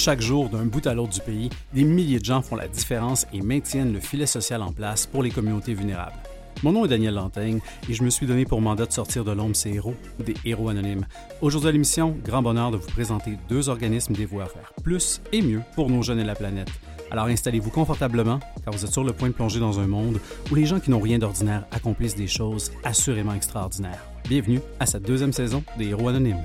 Chaque jour, d'un bout à l'autre du pays, des milliers de gens font la différence et maintiennent le filet social en place pour les communautés vulnérables. Mon nom est Daniel Lantaigne et je me suis donné pour mandat de sortir de l'ombre ces héros, des héros anonymes. Aujourd'hui à l'émission, grand bonheur de vous présenter deux organismes dévoués à faire plus et mieux pour nos jeunes et la planète. Alors installez-vous confortablement car vous êtes sur le point de plonger dans un monde où les gens qui n'ont rien d'ordinaire accomplissent des choses assurément extraordinaires. Bienvenue à cette deuxième saison des héros anonymes.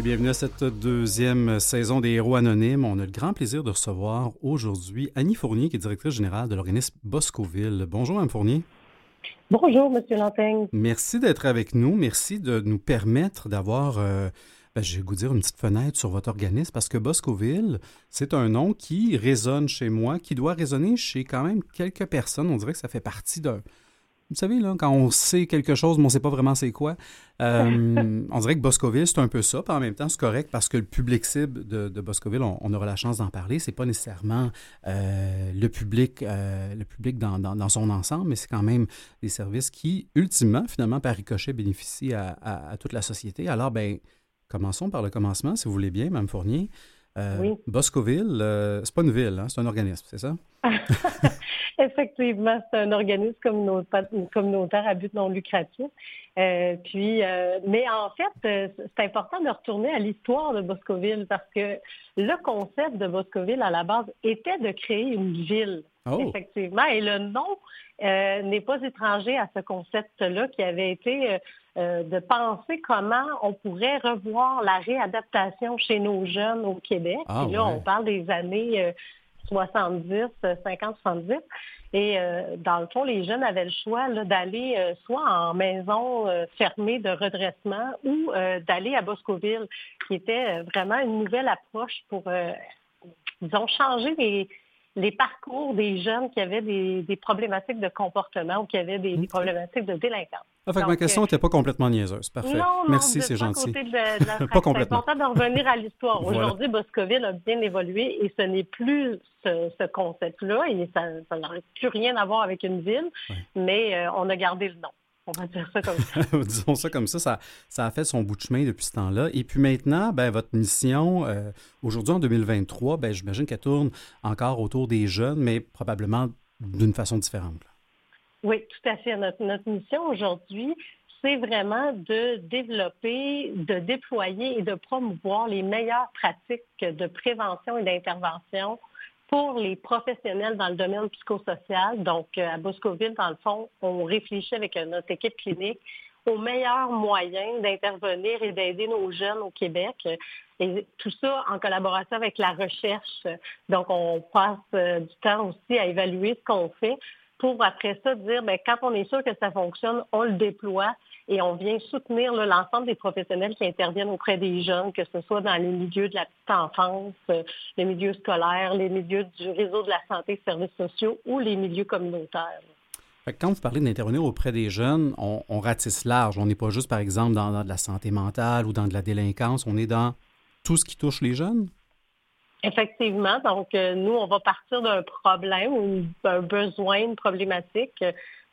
Et bienvenue à cette deuxième saison des Héros Anonymes. On a le grand plaisir de recevoir aujourd'hui Annie Fournier, qui est directrice générale de l'organisme Boscoville. Bonjour, Mme Fournier. Bonjour, M. Lantaigne. Merci d'être avec nous. Merci de nous permettre d'avoir, euh, ben, je vais vous dire, une petite fenêtre sur votre organisme parce que Boscoville, c'est un nom qui résonne chez moi, qui doit résonner chez quand même quelques personnes. On dirait que ça fait partie d'un vous savez, là, quand on sait quelque chose, mais on ne sait pas vraiment c'est quoi. Euh, on dirait que Boscoville, c'est un peu ça. Puis en même temps, c'est correct parce que le public cible de, Boscoville, on, aura la chance d'en parler. C'est pas nécessairement euh, le public, euh, le public dans, son ensemble, mais c'est quand même des services qui, ultimement, finalement, par ricochet, bénéficient à, toute la société. Alors, ben, commençons par le commencement, si vous voulez bien, Mme Fournier. oui. Boscoville, c'est pas une ville, hein, c'est un organisme, c'est ça? Effectivement, c'est un organisme communautaire à but non lucratif. Euh, puis, euh, mais en fait, euh, c'est important de retourner à l'histoire de Boscoville parce que le concept de Boscoville à la base était de créer une ville. Oh. Effectivement, et le nom n'est pas étranger à ce concept-là qui avait été de penser comment on pourrait revoir la réadaptation chez nos jeunes au Québec. Ah, et là, on parle des années 70, 50, 70. Et euh, dans le fond, les jeunes avaient le choix d'aller euh, soit en maison euh, fermée de redressement ou d'aller à Boscoville, qui était vraiment une nouvelle approche pour, disons, changer les, les parcours des jeunes qui avaient des, problématiques de comportement ou qui avaient des, problématiques de délinquance. Ah, ma question n'était pas complètement niaise. Parfait. Non, Merci, c'est gentil. pas complètement. C'est important de revenir à l'histoire. Aujourd'hui, Boscoville a bien évolué et ce n'est plus ce, concept-là et ça, n'aurait plus rien à voir avec une ville, mais euh, on a gardé le nom. On va dire ça comme ça. Disons ça comme ça, ça, a fait son bout de chemin depuis ce temps-là. Et puis maintenant, ben, votre mission, euh, aujourd'hui en 2023, ben, j'imagine qu'elle tourne encore autour des jeunes, mais probablement d'une façon différente. Oui, tout à fait. Notre, notre mission aujourd'hui, c'est vraiment de développer, de déployer et de promouvoir les meilleures pratiques de prévention et d'intervention pour les professionnels dans le domaine psychosocial. Donc, euh, à Boscoville, dans le fond, on réfléchit avec notre équipe clinique aux meilleurs moyens d'intervenir et d'aider nos jeunes au Québec. Et tout ça en collaboration avec la recherche. Donc, on passe euh, du temps aussi à évaluer ce qu'on fait pour après ça dire, bien, quand on est sûr que ça fonctionne, on le déploie et on vient soutenir l'ensemble des professionnels qui interviennent auprès des jeunes, que ce soit dans les milieux de la petite enfance, euh, les milieux scolaires, les milieux du réseau de la santé, services sociaux ou les milieux communautaires. quand vous parlez d'intervenir auprès des jeunes, on, ratisse large. On n'est pas juste, par exemple, dans, dans, de la santé mentale ou dans de la délinquance. On est dans tout ce qui touche les jeunes? Effectivement. Donc, euh, nous, on va partir d'un problème ou d'un besoin, une problématique.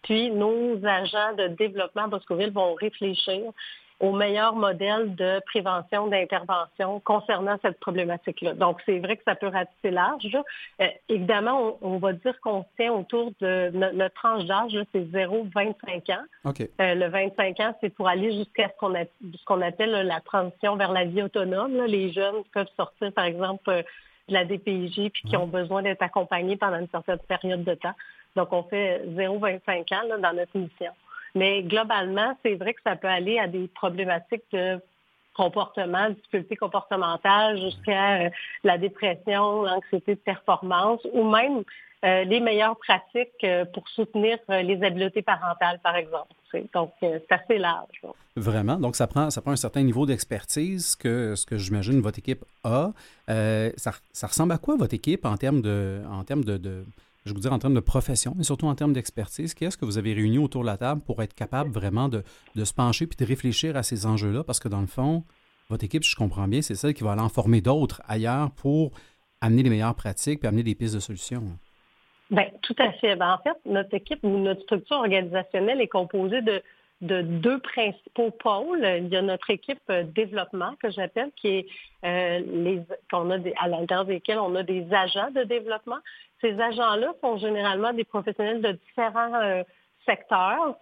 Puis, nos agents de développement Boscoville vont réfléchir au meilleur modèle de prévention, d'intervention concernant cette problématique-là. Donc, c'est vrai que ça peut ratisser large. Euh, évidemment, on, va dire qu'on tient autour de notre, tranche d'âge, c'est 0-25 ans. Euh, le 25 ans, c'est pour aller jusqu'à ce qu'on appelle la transition vers la vie autonome. Les jeunes peuvent sortir, par exemple, euh, de la DPJ puis qui ont besoin d'être accompagnés pendant une certaine période de temps. Donc, on fait 0-25 ans dans notre mission. Mais globalement, c'est vrai que ça peut aller à des problématiques de comportement, difficultés comportementales, jusqu'à euh, la dépression, l'anxiété de performance, ou même euh, les meilleures pratiques euh, pour soutenir les habiletés parentales, par exemple. Donc, c'est assez large. Vraiment. Donc, ça prend, ça prend un certain niveau d'expertise que ce que j'imagine votre équipe a. Ça, ressemble à quoi votre équipe en termes de, en termes de je vous dire, en termes de profession, mais surtout en termes d'expertise, qu'est-ce que vous avez réuni autour de la table pour être capable vraiment de, se pencher puis de réfléchir à ces enjeux-là? Parce que dans le fond, votre équipe, je comprends bien, c'est celle qui va aller en former d'autres ailleurs pour amener les meilleures pratiques puis amener des pistes de solutions. Bien, tout à fait. Ben, en fait, notre équipe ou notre structure organisationnelle est composée de, de deux principaux pôles. Il y a notre équipe euh, développement que j'appelle, qui est euh, les qu'on a des, à l'intérieur desquels on a des agents de développement. Ces agents-là sont généralement des professionnels de différents euh, secteurs.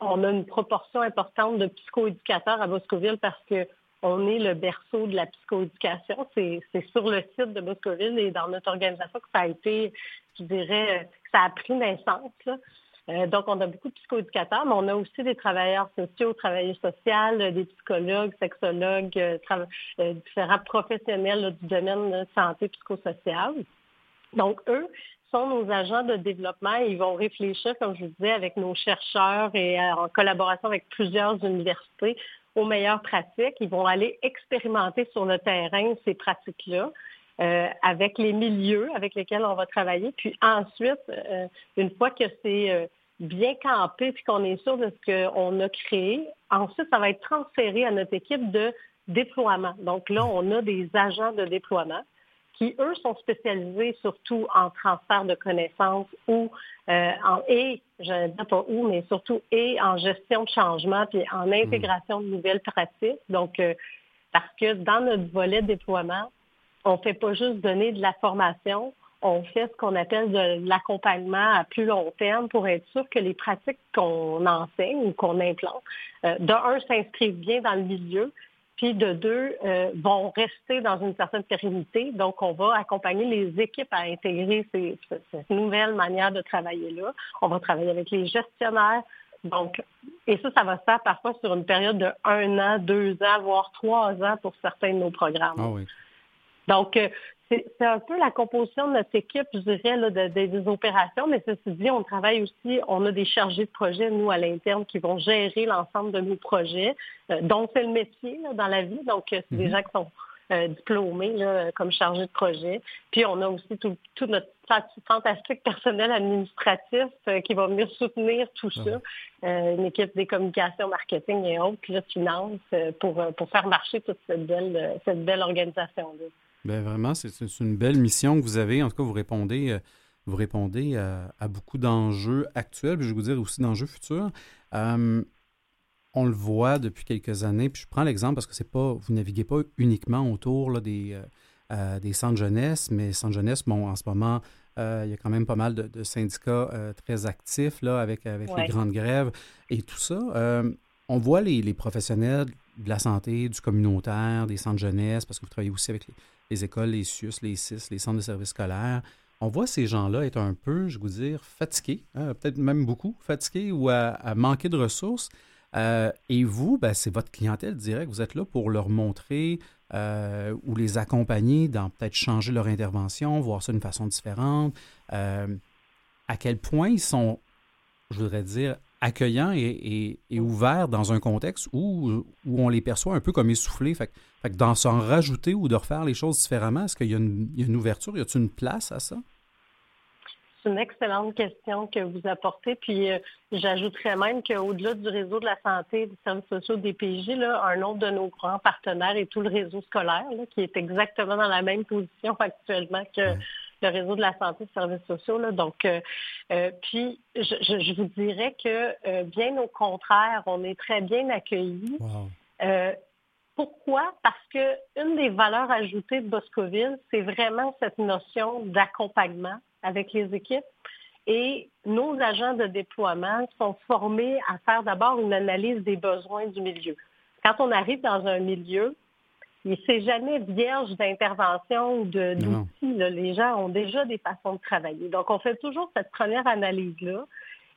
On a une proportion importante de psychoéducateurs à Boscoville parce que on est le berceau de la psychoéducation. C'est sur le site de Boscoville et dans notre organisation que ça a été, je dirais, que ça a pris naissance. Euh, donc, on a beaucoup de psychoéducateurs, mais on a aussi des travailleurs sociaux, travailleurs sociaux, des psychologues, sexologues, euh, euh, différents professionnels du domaine de santé psychosociale. Donc, eux sont nos agents de développement ils vont réfléchir, comme je vous disais, avec nos chercheurs et en collaboration avec plusieurs universités aux meilleures pratiques. Ils vont aller expérimenter sur le terrain ces pratiques-là. Euh, avec les milieux avec lesquels on va travailler. Puis ensuite, euh, une fois que c'est euh, bien campé puis qu'on est sûr de ce qu'on a créé, ensuite, ça va être transféré à notre équipe de déploiement. Donc là, on a des agents de déploiement qui, eux, sont spécialisés surtout en transfert de connaissances ou en et, je ne dis pas où, mais surtout et en gestion de changement puis en intégration de nouvelles pratiques. Donc, parce que dans notre volet déploiement, on ne fait pas juste donner de la formation, on fait ce qu'on appelle de l'accompagnement à plus long terme pour être sûr que les pratiques qu'on enseigne ou qu'on implante, euh, de un, s'inscrivent bien dans le milieu, puis de deux, euh, vont rester dans une certaine pérennité. Donc, on va accompagner les équipes à intégrer ces, cette nouvelle manière de travailler-là. On va travailler avec les gestionnaires. Donc, et ça, ça va se faire parfois sur une période de un an, deux ans, voire trois ans pour certains de nos programmes. Ah oui. Donc, euh, c'est un peu la composition de notre équipe, je dirais, là, des opérations, mais ceci dit, on travaille aussi, on a des chargés de projet, nous, à l'interne, qui vont gérer l'ensemble de nos projets, euh, dont c'est le métier dans la vie. Donc, euh, c'est des mhm. gens qui sont diplômés là, comme chargés de projet. Puis, on a aussi tout, notre fantastique personnel administratif qui va venir soutenir tout ça. Ah une équipe des communications, marketing et autres, là, finance, pour, pour faire marcher toute cette belle, cette belle organisation-là. Bien, vraiment, c'est une belle mission que vous avez. En tout cas, vous répondez, euh, vous répondez à, beaucoup d'enjeux actuels, puis je vais vous dire aussi d'enjeux futurs. Euh, on le voit depuis quelques années, puis je prends l'exemple parce que c'est pas, vous naviguez pas uniquement autour là, des, euh, des centres jeunesse, mais centres jeunesse, bon, en ce moment, il y a quand même pas mal de, syndicats très actifs là, avec, avec les grandes grèves et tout ça. on voit les, les, professionnels de la santé, du communautaire, des centres jeunesse, parce que vous travaillez aussi avec les, les écoles, les SUS, les CIS, les centres de services scolaires, on voit ces gens-là être un peu, je vous dire, fatigués, hein, peut-être même beaucoup fatigués ou à, manquer de ressources. Euh, et vous, ben, c'est votre clientèle directe. Vous êtes là pour leur montrer euh, ou les accompagner dans peut-être changer leur intervention, voir ça d'une façon différente. Euh, à quel point ils sont, je voudrais dire, accueillants et, ouverts dans un contexte où, où, on les perçoit un peu comme essoufflés. Fait, fait que d'en s'en rajouter ou de refaire les choses différemment, est-ce qu'il y, a une ouverture? Y a-t-il une place à ça? C'est une excellente question que vous apportez. Puis euh, j'ajouterais même qu'au-delà du réseau de la santé, des services sociaux des PJ, là, un autre de nos grands partenaires est tout le réseau scolaire, qui est exactement dans la même position actuellement que le réseau de la santé et des services sociaux. Donc, euh, euh, puis, je, vous dirais que euh, bien au contraire, on est très bien accueillis. pourquoi? Parce que une des valeurs ajoutées de Boscoville, c'est vraiment cette notion d'accompagnement avec les équipes. Et nos agents de déploiement sont formés à faire d'abord une analyse des besoins du milieu. Quand on arrive dans un milieu, il c'est jamais vierge d'intervention ou d'outils. Les gens ont déjà des façons de travailler. Donc, on fait toujours cette première analyse-là.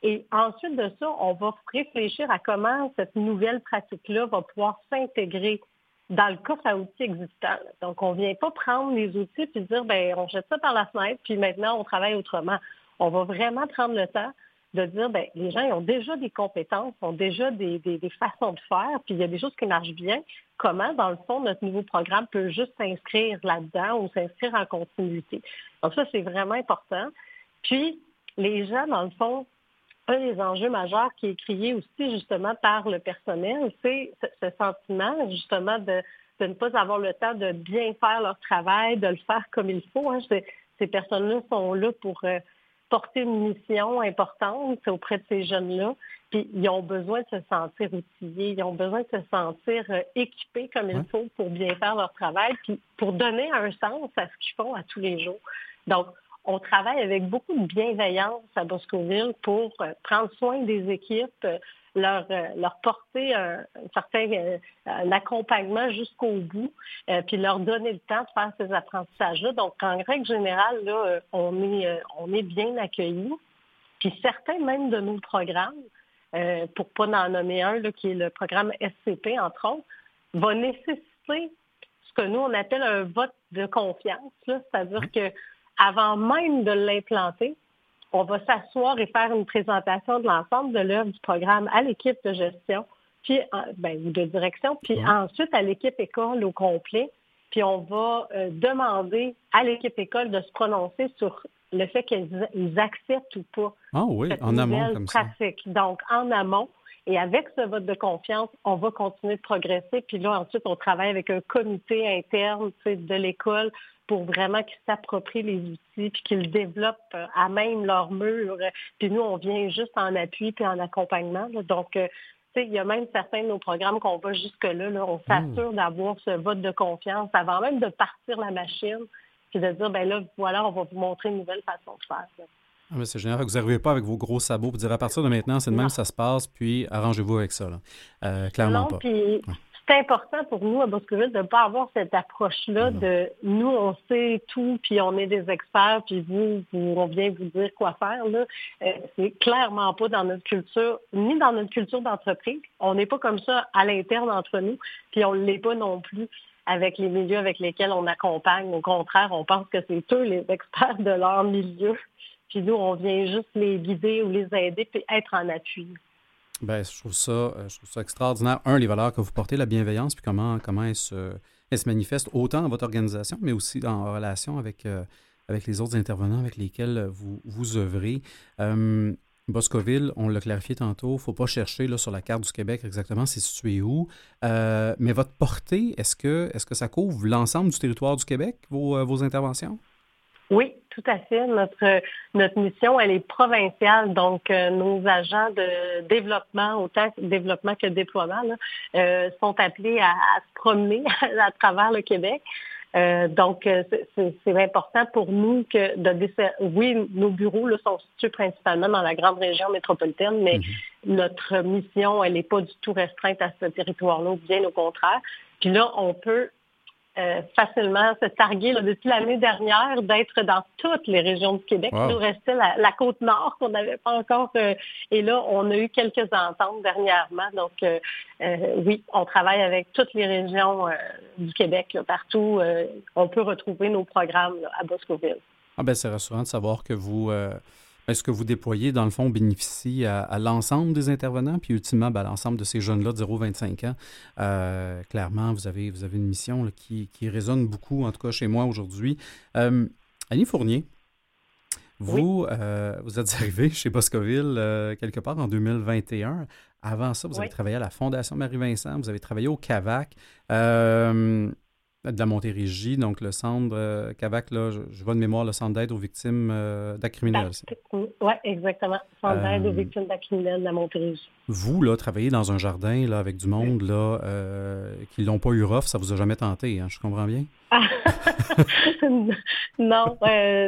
Et ensuite de ça, on va réfléchir à comment cette nouvelle pratique-là va pouvoir s'intégrer dans le coffre à outils existant. Donc, on ne vient pas prendre les outils et dire, ben, on jette ça par la fenêtre, puis maintenant, on travaille autrement. On va vraiment prendre le temps de dire, ben, les gens ils ont déjà des compétences, ont déjà des, façons de faire, puis il y a des choses qui marchent bien. Comment, dans le fond, notre nouveau programme peut juste s'inscrire là-dedans ou s'inscrire en continuité? Donc ça, c'est vraiment important. Puis, les gens, dans le fond, un des enjeux majeurs qui est crié aussi justement par le personnel, c'est ce sentiment justement de de ne pas avoir le temps de bien faire leur travail, de le faire comme il faut. Hein. Ces personnes-là sont là pour euh, porter une mission importante auprès de ces jeunes-là. Puis ils ont besoin de se sentir outillés, ils ont besoin de se sentir euh, équipés comme il faut pour bien faire leur travail, puis pour donner un sens à ce qu'ils font à tous les jours. Donc, on travaille avec beaucoup de bienveillance à Boscoville pour euh, prendre soin des équipes, leur, euh, leur porter un, certain euh, un accompagnement jusqu'au bout, euh, puis leur donner le temps de faire ces apprentissages-là. Donc, en règle générale, là, on est, on est bien accueillis. Puis certains même de nos programmes, pour pas en nommer un, là, qui est le programme SCP, entre autres, va nécessiter ce que nous, on appelle un vote de confiance. C'est-à-dire que avant même de l'implanter, on va s'asseoir et faire une présentation de l'ensemble de l'œuvre du programme à l'équipe de gestion, puis ben, de direction, puis ensuite à l'équipe école au complet. Puis on va euh, demander à l'équipe école de se prononcer sur le fait qu'ils acceptent ou pas ah oui, cette en amont comme pratique. Donc en amont. Et avec ce vote de confiance, on va continuer de progresser. Puis là, ensuite, on travaille avec un comité interne de l'école pour vraiment qu'ils s'approprient les outils puis qu'ils développent euh, à même leur mur. Puis nous, on vient juste en appui puis en accompagnement. Donc, euh, il y a même certains de nos programmes qu'on va jusque-là. Là, on s'assure d'avoir ce vote de confiance avant même de partir la machine puis de dire, ben là, voilà, on va vous montrer une nouvelle façon de faire. Ah, c'est génial. Vous n'arrivez pas avec vos gros sabots pour dire à partir de maintenant, c'est de même ça se passe, puis arrangez-vous avec ça. Euh, clairement pas c'est important pour nous à Boscoville de ne pas avoir cette approche-là de nous, on sait tout, puis on est des experts, puis vous, on vient vous dire quoi faire. Là. Euh, c'est clairement pas dans notre culture, ni dans notre culture d'entreprise. On n'est pas comme ça à l'interne entre nous, puis on ne l'est pas non plus avec les milieux avec lesquels on accompagne. Au contraire, on pense que c'est eux les experts de leur milieu. Puis nous, on vient juste les guider ou les aider, puis être en appui. Bien, je trouve ça, euh, je trouve ça extraordinaire. Un, les valeurs que vous portez, la bienveillance, puis comment, comment elle, se, elle se manifeste autant dans votre organisation, mais aussi en relation avec, euh, avec les autres intervenants avec lesquels vous, vous œuvrez. Euh, Boscoville, on l'a clarifié tantôt, il ne faut pas chercher là, sur la carte du Québec exactement c'est situé où. mais votre portée, est-ce que, est -ce que ça couvre l'ensemble du territoire du Québec, vos, vos interventions? Oui, tout à fait. Notre, notre mission, elle est provinciale, donc euh, nos agents de développement, autant développement que déploiement, euh, sont appelés à, se promener à travers le Québec. Euh, donc, c'est important pour nous que de oui, nos bureaux sont situés principalement dans la grande région métropolitaine, mais mm-hmm. notre mission, elle n'est pas du tout restreinte à ce territoire-là, bien au contraire. Puis là, on peut euh, facilement se targuer depuis l'année dernière d'être dans toutes les régions du Québec. Il nous restait la, côte nord qu'on n'avait pas encore. Euh, et là, on a eu quelques ententes dernièrement. Donc, euh, oui, on travaille avec toutes les régions du Québec. partout, on peut retrouver nos programmes à Boscoville. Ah ben, c'est rassurant de savoir que vous est-ce que vous déployez, dans le fond, bénéficie à, l'ensemble des intervenants, puis ultimement, ben, à l'ensemble de ces jeunes-là de 0-25 ans? Euh, clairement, vous avez, vous avez une mission qui, résonne beaucoup, en tout cas chez moi aujourd'hui. Euh, Annie Fournier, vous, euh, vous êtes arrivé chez Boscoville quelque part en 2021. Avant ça, vous avez travaillé à la Fondation Marie-Vincent, vous avez travaillé au CAVAC de la Montérégie, donc le centre euh, CAVAC, là, je, vois de mémoire le centre d'aide aux victimes euh, d'actes criminels. Oui, exactement. Centre d'aide aux euh, victimes d'actes criminels de la Montérégie. Vous, là, travaillez dans un jardin là, avec du monde là, qui l'ont pas eu rough, ça vous a jamais tenté, hein, je comprends bien? non,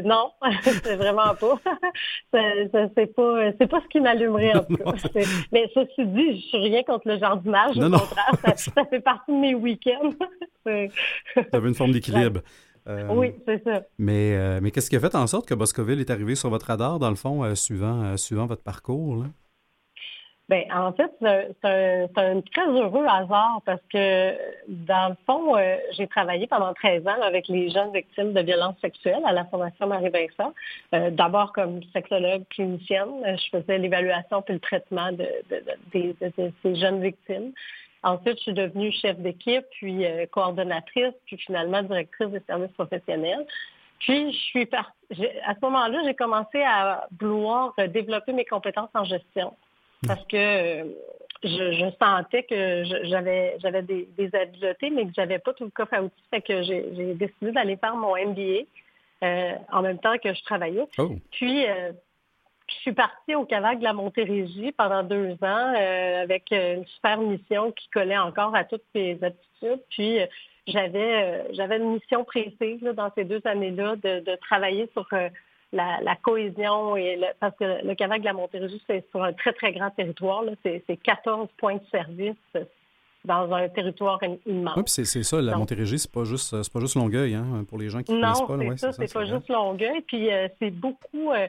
non, c'est vraiment pas. c'est pas, c'est pas ce qui m'allumerait en tout cas. Mais ceci dit, je suis rien contre le jardinage. au contraire, ça, ça, fait partie de mes week-ends. Vous avez une forme d'équilibre. Euh, oui, c'est ça. Mais, euh, mais qu'est-ce qui a fait en sorte que Boscoville est arrivé sur votre radar, dans le fond, euh, suivant, suivant votre parcours? Là? Bien, en fait, c'est un, très heureux hasard parce que, dans le fond, j'ai travaillé pendant 13 ans avec les jeunes victimes de violences sexuelles à la Fondation Marie-Vincent. D'abord comme sexologue clinicienne, je faisais l'évaluation puis le traitement de, ces jeunes victimes. Ensuite, je suis devenue chef d'équipe, puis euh, coordonnatrice, puis finalement directrice des services professionnels. Puis, je suis. À ce moment-là, j'ai commencé à vouloir développer mes compétences en gestion. Parce que, euh, je, sentais que j'avais j'avais des, habiletés, mais que j'avais pas tout le coffre à outils. Fait que j'ai décidé d'aller faire mon MBA euh, en même temps que je travaillais. Oh. Puis euh, je suis partie au Cavac de la Montérégie pendant deux ans euh, avec une super mission qui collait encore à toutes mes aptitudes. Puis j'avais j'avais une mission précise dans ces deux années-là de, de, travailler sur la, cohésion et parce que le Cavac de la Montérégie, c'est sur un très, très grand territoire. C'est 14 points de service dans un territoire immense. Oui, c'est ça, la Montérégie, c'est pas juste pas juste Longueuil, hein, pour les gens qui ne connaissent pas. Non, c'est ça, c'est pas juste Longueuil. Puis euh, c'est beaucoup, euh,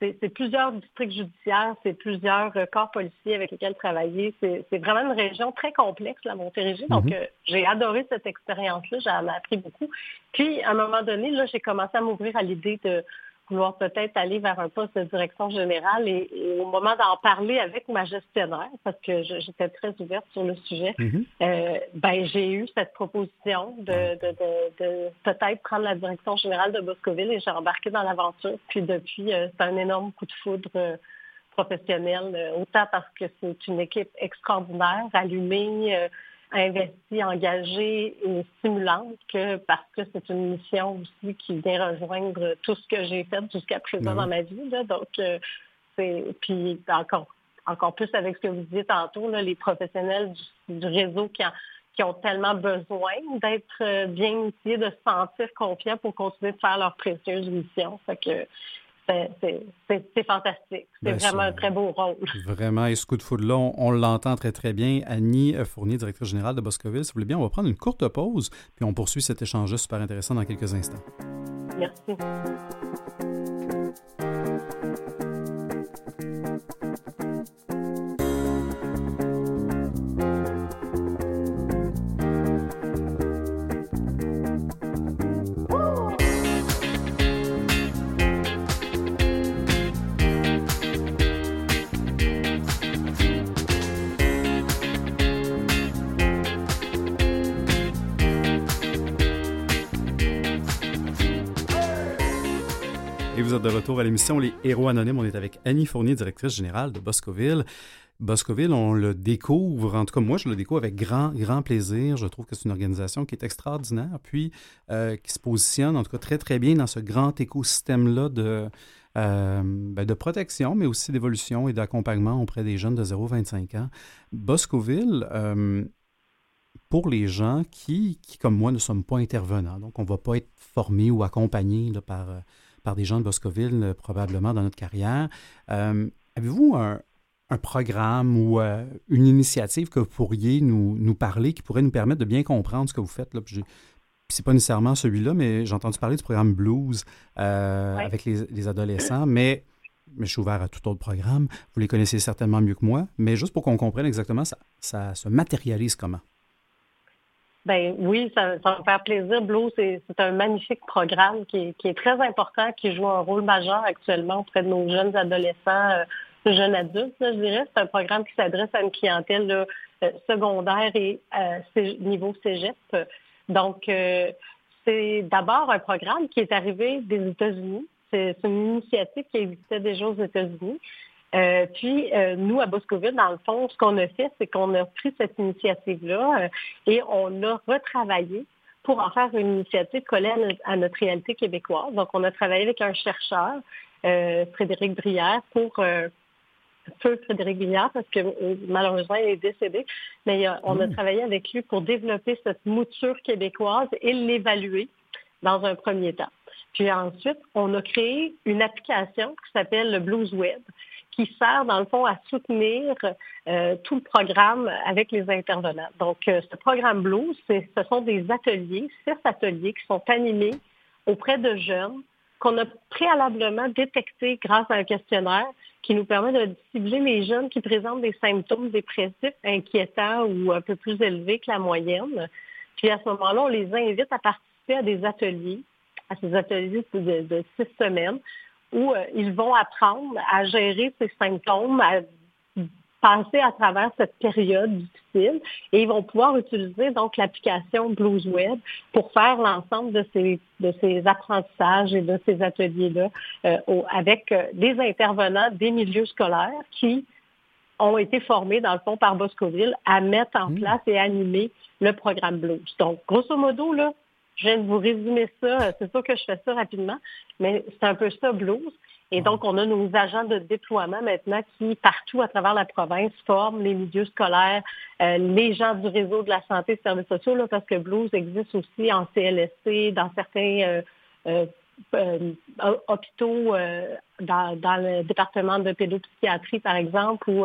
c'est plusieurs districts judiciaires, c'est plusieurs euh, corps policiers avec lesquels travailler. C'est vraiment une région très complexe, la Montérégie. Donc, mm-hmm. j'ai adoré cette expérience-là, j'en ai appris beaucoup. Puis, à un moment donné, là, j'ai commencé à m'ouvrir à l'idée de vouloir peut-être aller vers un poste de direction générale et, au moment d'en parler avec ma gestionnaire, parce que j'étais très ouverte sur le sujet, mm-hmm. euh, ben j'ai eu cette proposition de, peut-être prendre la direction générale de Boscoville et j'ai embarqué dans l'aventure. Puis depuis, euh, c'est un énorme coup de foudre euh, professionnel, autant parce que c'est une équipe extraordinaire, allumée investie, engagée et stimulante que parce que c'est une mission aussi qui vient rejoindre tout ce que j'ai fait jusqu'à présent dans ma vie. Donc, euh, c'est puis encore encore plus avec ce que vous disiez tantôt, les professionnels du, réseau qui, qui ont tellement besoin d'être euh, bien outillés, de se sentir confiants pour continuer de faire leur précieuse mission. Fait que c'est fantastique. C'est vraiment un très beau rôle. Vraiment. Et ce coup de foudre-là, on, l'entend très, très bien. Annie Fournier, directrice générale de Boscoville, si vous voulez bien, on va prendre une courte pause, puis on poursuit cet échange super intéressant dans quelques instants. Merci. De retour à l'émission Les Héros Anonymes. On est avec Annie Fournier, directrice générale de Boscoville. Boscoville, on le découvre, en tout cas moi je le découvre avec grand, grand plaisir. Je trouve que c'est une organisation qui est extraordinaire, puis euh, qui se positionne en tout cas très, très bien dans ce grand écosystème-là de, euh, ben, de protection, mais aussi d'évolution et d'accompagnement auprès des jeunes de 0-25 ans. Boscoville, euh, pour les gens qui, qui, comme moi, ne sommes pas intervenants, donc on ne va pas être formés ou accompagnés par par des gens de Boscoville euh, probablement dans notre carrière. Euh, avez-vous un, programme ou euh, une initiative que vous pourriez nous, nous, parler, qui pourrait nous permettre de bien comprendre ce que vous faites? Là? c'est pas nécessairement celui-là, mais j'ai entendu parler du programme Blues avec les, adolescents, mais, mais je suis ouvert à tout autre programme. Vous les connaissez certainement mieux que moi, mais juste pour qu'on comprenne exactement, ça, ça se matérialise comment? Ben oui, ça, va me faire plaisir. Blue, c'est un magnifique programme qui est, très important, qui joue un rôle majeur actuellement auprès de nos jeunes adolescents, euh, jeunes adultes, je dirais. C'est un programme qui s'adresse à une clientèle euh, secondaire et euh, niveau cégep. Donc, euh, c'est d'abord un programme qui est arrivé des États-Unis. C'est une initiative qui existait déjà aux États-Unis. Euh, puis, euh, nous, à Boscoville, dans le fond, ce qu'on a fait, c'est qu'on a pris cette initiative-là euh, et on a retravaillé pour en faire une initiative collée à, notre réalité québécoise. Donc, on a travaillé avec un chercheur, Frédéric Brière, pour feu Frédéric Brière, parce que malheureusement, il est décédé, mais on a mmh. travaillé avec lui pour développer cette mouture québécoise et l'évaluer dans un premier temps. Puis ensuite, on a créé une application qui s'appelle le Blues Web, qui sert dans le fond à soutenir euh, tout le programme avec les intervenants. Donc, euh, ce programme Blues, ce sont des ateliers, six ateliers qui sont animés auprès de jeunes qu'on a préalablement détectés grâce à un questionnaire qui nous permet de cibler les jeunes qui présentent des symptômes dépressifs inquiétants ou un peu plus élevés que la moyenne. Puis à ce moment-là, on les invite à participer à des ateliers, à ces ateliers de six semaines, où euh, ils vont apprendre à gérer ces symptômes, à passer à travers cette période difficile et ils vont pouvoir utiliser donc l'application Blues Web pour faire l'ensemble de ces, de ces apprentissages et de ces ateliers-là euh, avec euh, des intervenants des milieux scolaires qui ont été formés, dans le fond, par Boscoville à mettre en hmm. place et animer le programme Blues. Donc, grosso modo, là, je viens de vous résumer ça. C'est sûr que je fais ça rapidement, mais c'est un peu ça, Blues. Et donc, on a nos agents de déploiement maintenant qui, partout à travers la province, forment les milieux scolaires, euh, les gens du réseau de la santé et des services sociaux, là, parce que Blues existe aussi en CLSC, dans certains euh, euh, hôpitaux dans, dans, le département de pédopsychiatrie, par exemple, ou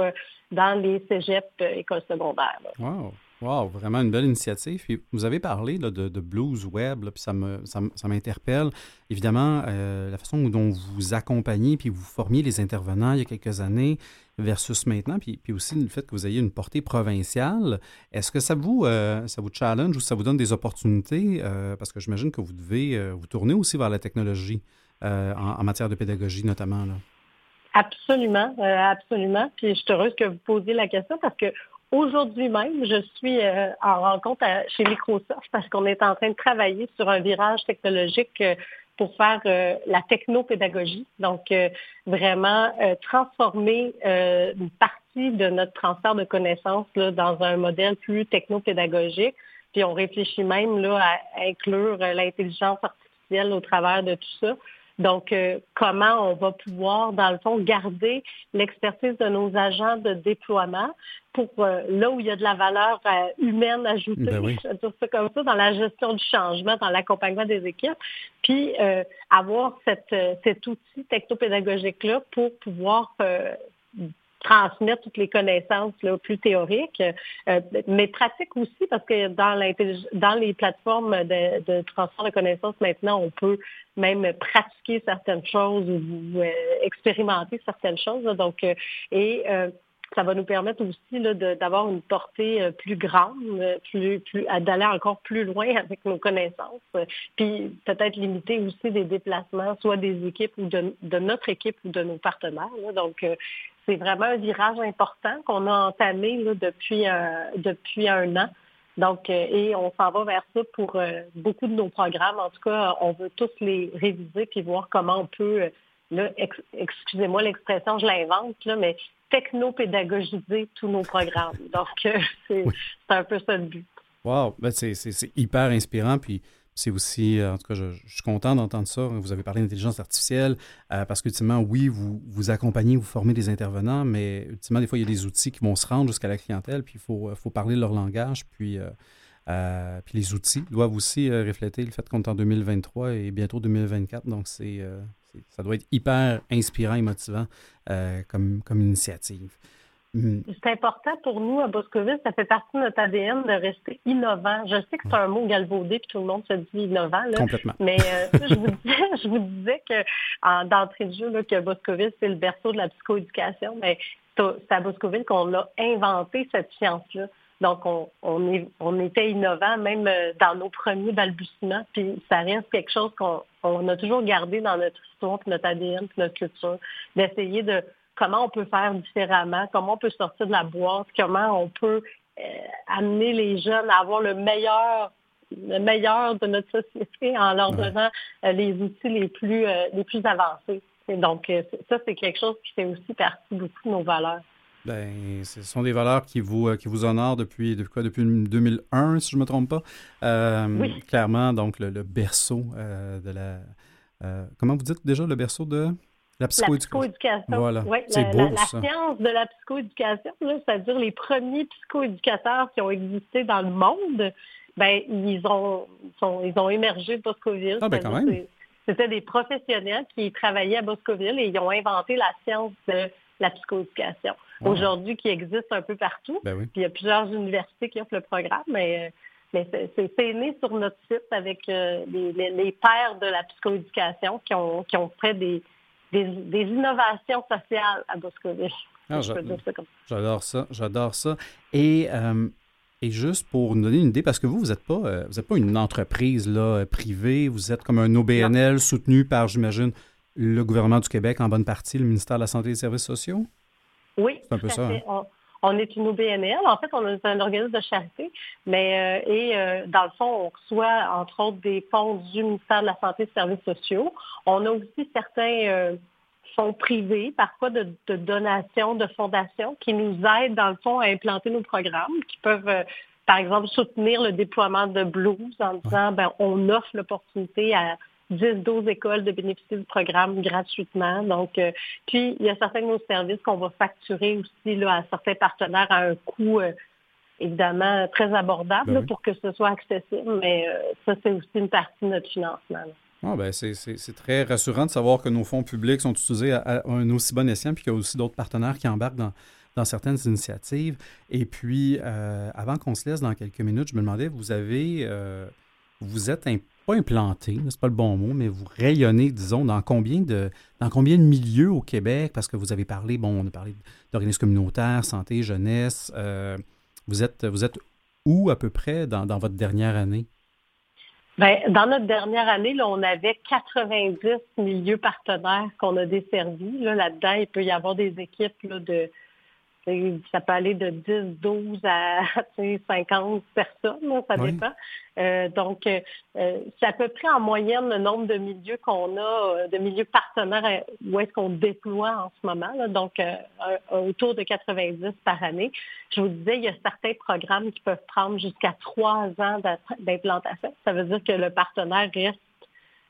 dans les cégeps écoles secondaires. Wow. Wow, vraiment une belle initiative. Puis vous avez parlé de, de, Blues Web, puis ça, me, ça, m'interpelle. Évidemment, euh, la façon dont vous accompagnez puis vous formiez les intervenants il y a quelques années versus maintenant, puis, puis aussi le fait que vous ayez une portée provinciale, est-ce que ça vous, euh, ça vous challenge ou ça vous donne des opportunités? Euh, parce que j'imagine que vous devez vous tourner aussi vers la technologie en, matière de pédagogie notamment. Là? Absolument, absolument. Puis je suis heureuse que vous posiez la question parce que Aujourd'hui même, je suis euh, en rencontre chez Microsoft parce qu'on est en train de travailler sur un virage technologique euh, pour faire euh, la technopédagogie. Donc, vraiment transformer une partie de notre transfert de connaissances là, dans un modèle plus technopédagogique. Puis on réfléchit même là, à inclure l'intelligence artificielle au travers de tout ça. Donc, euh, comment on va pouvoir, dans le fond, garder l'expertise de nos agents de déploiement pour euh, là où il y a de la valeur euh, humaine ajoutée, ben je vais dire ça comme ça, dans la gestion du changement, dans l'accompagnement des équipes, puis avoir cette, cet outil technopédagogique-là pour pouvoir transmettre toutes les connaissances là, plus théoriques, euh, mais pratiques aussi, parce que dans, dans les plateformes de, de, transfert de connaissances, maintenant, on peut même pratiquer certaines choses ou euh, expérimenter certaines choses. donc, euh, et ça va nous permettre aussi d'avoir une portée plus grande, plus, plus d'aller encore plus loin avec nos connaissances, puis peut-être limiter aussi des déplacements, soit des équipes ou de, de notre équipe ou de nos partenaires. Donc, c'est vraiment un virage important qu'on a entamé depuis, euh, depuis un an. Donc, euh, et on s'en va vers ça pour euh, beaucoup de nos programmes. En tout cas, on veut tous les réviser puis voir comment on peut, excusez-moi l'expression, je l'invente, mais technopédagogiser tous nos programmes. Donc, c'est un peu ça le but. Wow, ben c'est hyper inspirant. Puis c'est aussi, euh, en tout cas, je, suis content d'entendre ça. Vous avez parlé d'intelligence artificielle euh, parce qu'ultimement, oui, vous, vous accompagnez, vous formez des intervenants, mais ultimement, des fois, il y a des outils qui vont se rendre jusqu'à la clientèle, puis il faut, faut parler leur langage, puis, euh, puis les outils doivent aussi refléter le fait qu'on est en 2023 et bientôt 2024. Donc, c'est, ça doit être hyper inspirant et motivant comme, comme initiative. Mm. C'est important pour nous à Boscoville, ça fait partie de notre ADN de rester innovant. Je sais que c'est un mot galvaudé puis tout le monde se dit innovant, mais euh, je, vous disais, je vous disais que d'entrée de jeu que Boscoville, c'est le berceau de la psychoéducation, mais c'est à Boscoville qu'on a inventé cette science-là. Donc, on, on, est, on était innovant même euh, dans nos premiers balbutiements, puis ça reste quelque chose qu'on on a toujours gardé dans notre histoire, notre ADN, notre culture, d'essayer de comment on peut faire différemment, comment on peut sortir de la boîte, comment on peut euh, amener les jeunes à avoir le meilleur le meilleur de notre société en leur donnant euh, les outils les plus euh, les plus avancés. Et donc ça c'est quelque chose qui fait aussi partie beaucoup de nos valeurs. Ben, ce sont des valeurs qui vous, qui vous honorent depuis, depuis, quoi, depuis 2001, si je ne me trompe pas? oui. Clairement, donc, le, berceau de la... comment vous dites déjà le berceau de... La psychoéducation. Voilà. c'est la, beau, la, science de la psychoéducation, c'est-à-dire les premiers psychoéducateurs qui ont existé dans le monde, ben, ils ont, ils ont émergé de Boscoville. Ah, ben quand même. C'était des professionnels qui travaillaient à Boscoville et ils ont inventé la science de la psychoéducation. Aujourd'hui, qui existe un peu partout. Ben il y a plusieurs universités qui offrent le programme, mais, mais c'est né sur notre site avec euh, les, les, pères de la psychoéducation qui ont, qui ont fait des, des, innovations sociales à Boscoville. Ah, j'adore ça, j'adore ça. Et, euh, et juste pour nous donner une idée, parce que vous, vous n'êtes pas, euh, vous êtes pas une entreprise là, privée, vous êtes comme un OBNL soutenu par, j'imagine, le gouvernement du Québec en bonne partie, le ministère de la Santé et des Services sociaux? Oui, c'est un peu ça. Hein? On est une OBNL. En fait, on est un organisme de charité, mais euh, et euh, dans le fond, on reçoit entre autres des fonds du ministère de la Santé et des Services sociaux. On a aussi certains euh, fonds privés, parfois de, donations, de fondations, qui nous aident, dans le fond, à implanter nos programmes, qui peuvent, par exemple, soutenir le déploiement de Blues en disant, ben, on offre l'opportunité à 10-12 écoles de bénéficier du programme gratuitement. Donc, euh, puis, il y a certains de nos services qu'on va facturer aussi là, à certains partenaires à un coût euh, évidemment très abordable ben pour que ce soit accessible, mais euh, ça, c'est aussi une partie de notre financement. Ah, ben c'est très rassurant de savoir que nos fonds publics sont utilisés à, un aussi bon escient, puis qu'il y a aussi d'autres partenaires qui embarquent dans, dans certaines initiatives. Et puis, avant qu'on se laisse dans quelques minutes, je me demandais, vous avez, vous êtes un pas implanté, c'est pas le bon mot, mais vous rayonnez, disons, dans combien de dans combien de milieux au Québec? Parce que vous avez parlé, bon, on a parlé d'organismes communautaires, santé, jeunesse. Euh, vous êtes vous êtes où à peu près dans, votre dernière année? Bien, dans notre dernière année, là, on avait 90 milieux partenaires qu'on a desservis. Là-dedans, il peut y avoir des équipes de ça peut aller de 10, 12 à 50 personnes, ça dépend. Euh, donc, euh, c'est à peu près en moyenne le nombre de milieux qu'on a, euh, de milieux partenaires où est-ce qu'on déploie en ce moment. donc, autour de 90 par année. Je vous disais, il y a certains programmes qui peuvent prendre jusqu'à trois ans d'implantation. Ça veut dire que le partenaire reste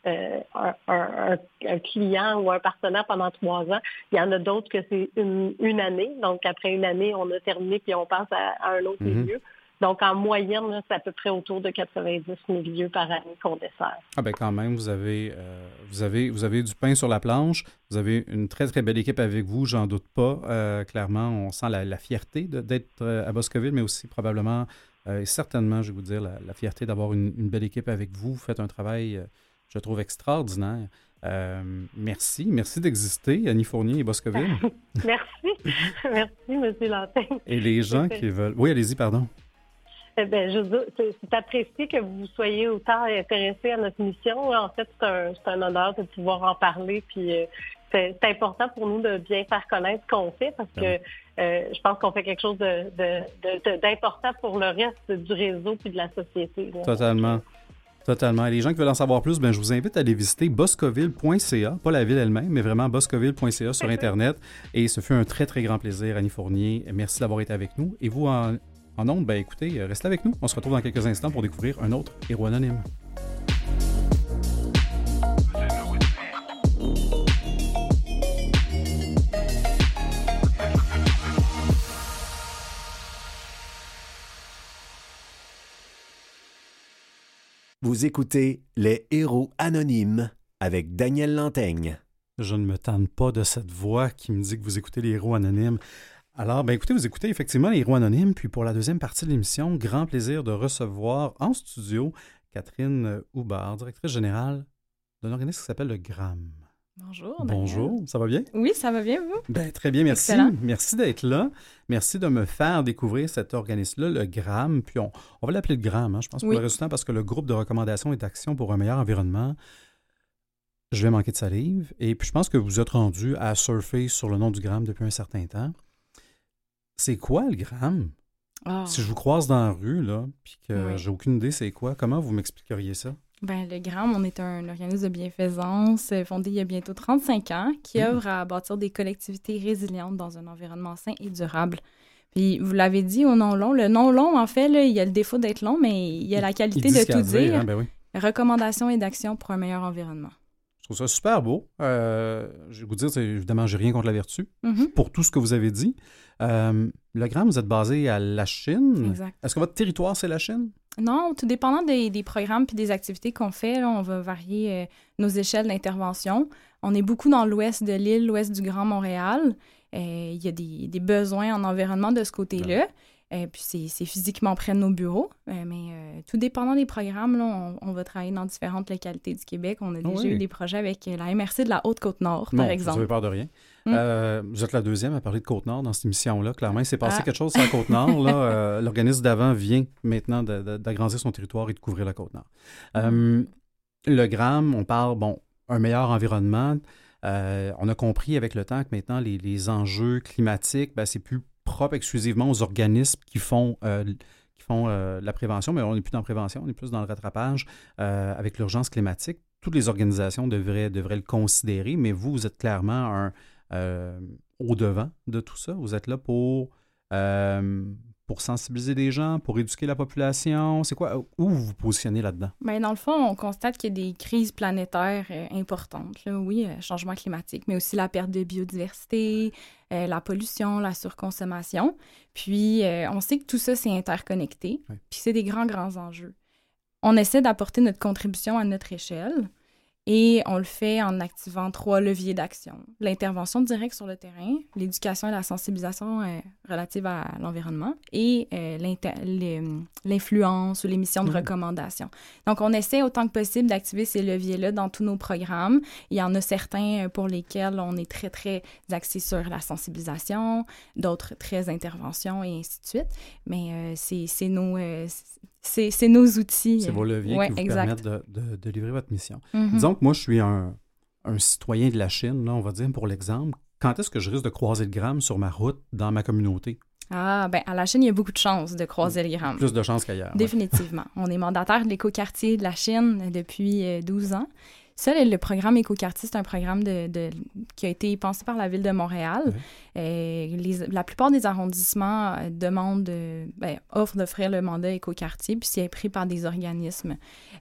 euh, un, client ou un partenaire pendant trois ans. Il y en a d'autres que c'est une, année. Donc, après une année, on a terminé puis on passe à, un autre mhm. milieu. Donc, en moyenne, c'est à peu près autour de 90 milieux par année qu'on dessert. Ah ben quand même, vous avez, euh, vous, avez, vous avez du pain sur la planche. Vous avez une très, très belle équipe avec vous, j'en doute pas. Euh, clairement, on sent la, fierté d'être à Boscoville, mais aussi probablement et certainement, je vais vous dire, la, fierté d'avoir une, une, belle équipe avec vous. Vous faites un travail je trouve extraordinaire. Euh, merci. Merci d'exister, Annie Fournier et Boscoville. merci. merci, M. Lantin. Et les gens qui veulent. Oui, allez-y, pardon. Eh bien, c'est apprécié que vous soyez autant intéressé à notre mission. En fait, c'est un, honneur de pouvoir en parler. Puis euh, c'est important pour nous de bien faire connaître ce qu'on fait parce que euh, je pense qu'on fait quelque chose d'important pour le reste du réseau puis de la société. Totalement. Totalement. Et les gens qui veulent en savoir plus, ben, je vous invite à aller visiter boscoville.ca, pas la ville elle-même, mais vraiment boscoville.ca sur Internet. Et ce fut un très, très grand plaisir, Annie Fournier. Merci d'avoir été avec nous. Et vous, en, en ondes, ben, écoutez, restez avec nous. On se retrouve dans quelques instants pour découvrir un autre héros anonyme. Vous écoutez Les Héros Anonymes avec Daniel Lantaigne. Je ne me tente pas de cette voix qui me dit que vous écoutez Les Héros Anonymes. Alors, ben écoutez, vous écoutez effectivement Les Héros Anonymes, puis pour la deuxième partie de l'émission, grand plaisir de recevoir en studio Catherine Houbard, directrice générale d'un organisme qui s'appelle le GRAM. Bonjour. Bonjour, ça va bien? Oui, ça va bien, vous? Ben, très bien, merci. Merci d'être là. Merci de me faire découvrir cet organisme-là, le GRAM. Puis on, va l'appeler le GRAM, hein, je pense, pour le résultat, parce que le groupe de recommandations et d'action pour un meilleur environnement, je vais manquer de salive. Et puis je pense que vous êtes rendu à surfer sur le nom du GRAM depuis un certain temps. C'est quoi le GRAM? Ah. Si je vous croise dans la rue, là, puis que j'ai aucune idée c'est quoi, comment vous m'expliqueriez ça? Ben, le GRAM, on est un organisme de bienfaisance euh, fondé il y a bientôt 35 ans qui mmh. œuvre à bâtir des collectivités résilientes dans un environnement sain et durable. Puis, vous l'avez dit au nom long. Le nom long, en fait, il y a le défaut d'être long, mais il y a la qualité de tout dire. Hein, ben Recommandations et d'actions pour un meilleur environnement. Je trouve ça super beau. Euh, je vais vous dire, évidemment, j'ai rien contre la vertu mmh pour tout ce que vous avez dit. Euh, le GRAM, vous êtes basé à la Chine. Exact. Est-ce que votre territoire, c'est la Chine? Non, tout dépendant des, programmes puis des activités qu'on fait, on va varier euh, nos échelles d'intervention. On est beaucoup dans l'ouest de l'île, l'ouest du Grand Montréal. Euh, il y a des, besoins en environnement de ce côté-là. Euh, puis c'est physiquement près de nos bureaux. mais tout dépendant des programmes, là, on, va travailler dans différentes localités du Québec. On a déjà eu des projets avec la MRC de la Haute-Côte-Nord, par exemple. Vous n'avez peur de rien. Mm. Euh, vous êtes la deuxième à parler de Côte-Nord dans cette émission-là. Clairement, il s'est passé ah. quelque chose sur la Côte-Nord. Euh, l'organisme d'avant vient maintenant d'agrandir son territoire et de couvrir la Côte-Nord. Mm. Euh, le gramme, on parle, bon, un meilleur environnement. on a compris avec le temps que maintenant, les, enjeux climatiques, ben, c'est plus propre exclusivement aux organismes qui font qui font la prévention, mais on n'est plus dans la prévention, on est plus dans le rattrapage avec l'urgence climatique. toutes les organisations devraient, devraient le considérer, mais vous, vous êtes clairement un, au-devant de tout ça. Vous êtes là pour pour sensibiliser les gens, pour éduquer la population? C'est quoi? Où vous vous positionnez là-dedans? Bien, dans le fond, on constate qu'il y a des crises planétaires euh, importantes. Oui, euh, changement climatique, mais aussi la perte de biodiversité, euh, la pollution, la surconsommation. Puis, on sait que tout ça, c'est interconnecté. Puis, c'est des grands, grands enjeux. On essaie d'apporter notre contribution à notre échelle. Et on le fait en activant trois leviers d'action. L'intervention directe sur le terrain, l'éducation et la sensibilisation euh, relative à l'environnement et euh, l'influence ou les missions de mmh. recommandation. Donc, on essaie autant que possible d'activer ces leviers-là dans tous nos programmes. Il y en a certains euh, pour lesquels on est très, très axé sur la sensibilisation, d'autres très intervention et ainsi de suite. Mais c'est nos c'est nos outils. C'est vos leviers qui vous permettent de, de, livrer votre mission. Mm-hmm. Disons que moi, je suis un, un, citoyen de la Chine, là, on va dire, pour l'exemple. Quand est-ce que je risque de croiser le gramme sur ma route dans ma communauté? Ah, ben à la Chine, il y a beaucoup de chances de croiser le gramme. Plus de chances qu'ailleurs. Définitivement. on est mandataire de l'écoquartier de la Chine depuis 12 euh, ans. Ça, le, programme Écoquartier, c'est un programme de, qui a été pensé par la Ville de Montréal. Euh, la plupart des arrondissements euh, demandent, ben, offrent d'offrir le mandat Écoquartier, puis c'est pris par des organismes.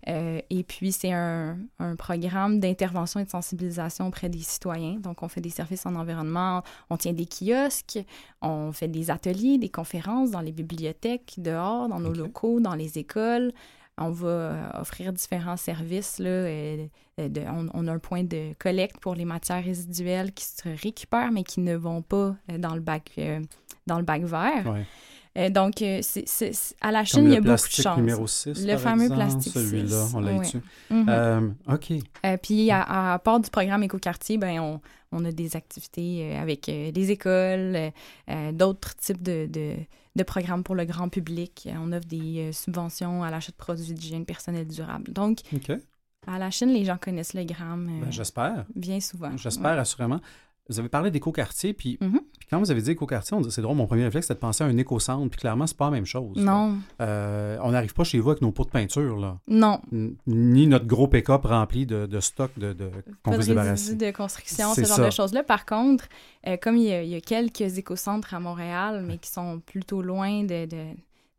Euh, et puis, c'est un, programme d'intervention et de sensibilisation auprès des citoyens. Donc, on fait des services en environnement, on tient des kiosques, on fait des ateliers, des conférences dans les bibliothèques, dehors, dans nos locaux, dans les écoles. On va euh, offrir différents services. Là, euh, on, a un point de collecte pour les matières résiduelles qui se récupèrent, mais qui ne vont pas euh, dans le bac, dans le bac vert. Donc, c'est, à la Chine, il y a beaucoup de chance. numéro 6, Le fameux plastique Celui-là, on l'a dessus. Mm-hmm. OK. puis, à, part du programme Écoquartier, ben, on, on, a des activités avec les écoles, d'autres types de de programmes pour le grand public. On offre des euh, subventions à l'achat de produits d'hygiène personnelle durable. Donc, à la Chine, les gens connaissent le gramme. Ben, j'espère. Bien souvent. J'espère, assurément. Vous avez parlé d'éco-quartier, puis, puis, quand vous avez dit éco-quartier, on dit c'est drôle, mon premier réflexe, c'était de penser à un éco-centre, puis clairement, c'est pas la même chose. Non. Euh, on n'arrive pas chez vous avec nos pots de peinture, là. Non. ni notre gros pick-up rempli de, de stock de, de qu'on veut se débarrasser. de construction, ce genre de choses-là. Par contre, euh, comme il y, a, quelques éco-centres à Montréal, mais qui sont plutôt loin de de,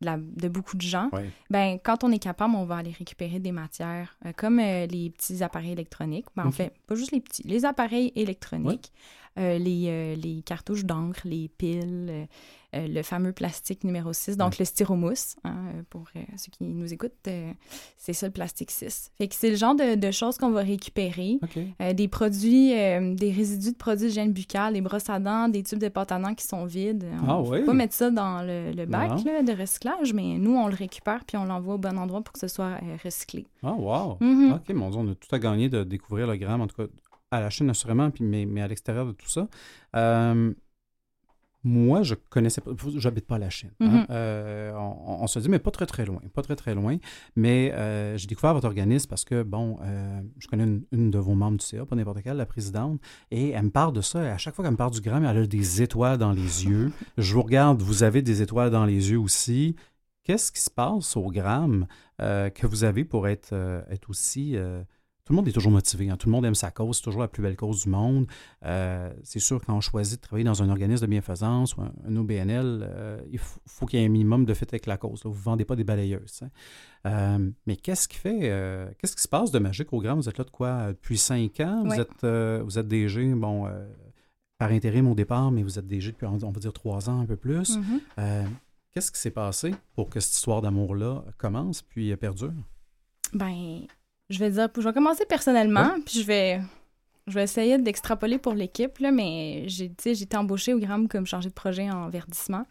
beaucoup de gens, ben, quand on est capable, on va aller récupérer des matières euh, comme euh, les petits appareils électroniques. Ben, En fait, pas juste les petits, les appareils électroniques, les, les, cartouches d'encre, les piles, euh, le fameux plastique numéro 6, donc le styromousse, hein, euh, pour euh, ceux qui nous écoutent, c'est ça le plastique 6. Fait que c'est le genre de, choses qu'on va récupérer. des produits, des résidus de produits de gène buccale, des brosses à dents, des tubes de pâte à dents qui sont vides. On ne peut pas mettre ça dans le, bac de recyclage, mais nous, on le récupère puis on l'envoie au bon endroit pour que ce soit recyclé. Ah, wow! Mm-hmm. OK, mon Dieu, on a tout à gagner de découvrir le gramme, en tout cas à la Chine assurément, puis, mais, mais à l'extérieur de tout ça. Moi, je connaissais pas, j'habite pas à la Chine. Hein. Mm-hmm. Euh, on, se dit, mais pas très, très loin, pas très, très loin. Mais euh, j'ai découvert votre organisme parce que, bon, euh, je connais une, de vos membres du CA, pas n'importe quelle, la présidente, et elle me parle de ça. Et à chaque fois qu'elle me parle du gramme, elle a des étoiles dans les yeux. Je vous regarde, vous avez des étoiles dans les yeux aussi. Qu'est-ce qui se passe au gramme que vous avez pour être, être aussi tout le monde est toujours motivé. Hein. Tout le monde aime sa cause. C'est toujours la plus belle cause du monde. Euh, c'est sûr, quand on choisit de travailler dans un organisme de bienfaisance ou un, OBNL, euh, il faut, qu'il y ait un minimum de fait avec la cause. Vous ne vendez pas des balayeuses. Hein. Euh, mais qu'est-ce qui fait, qu'est-ce qui se passe de magique au Grand? Vous êtes là de quoi depuis cinq ans? Vous, êtes, vous êtes DG, bon, par intérim au départ, mais vous êtes DG depuis, on va dire, trois ans, un peu plus. Mm-hmm. Qu'est-ce qui s'est passé pour que cette histoire d'amour-là commence puis perdure? Ben, je vais dire, je vais commencer personnellement, puis je vais, je vais essayer d'extrapoler pour l'équipe, là, mais j'ai, j'ai été embauchée au Gramme comme chargée de projet en verdissement.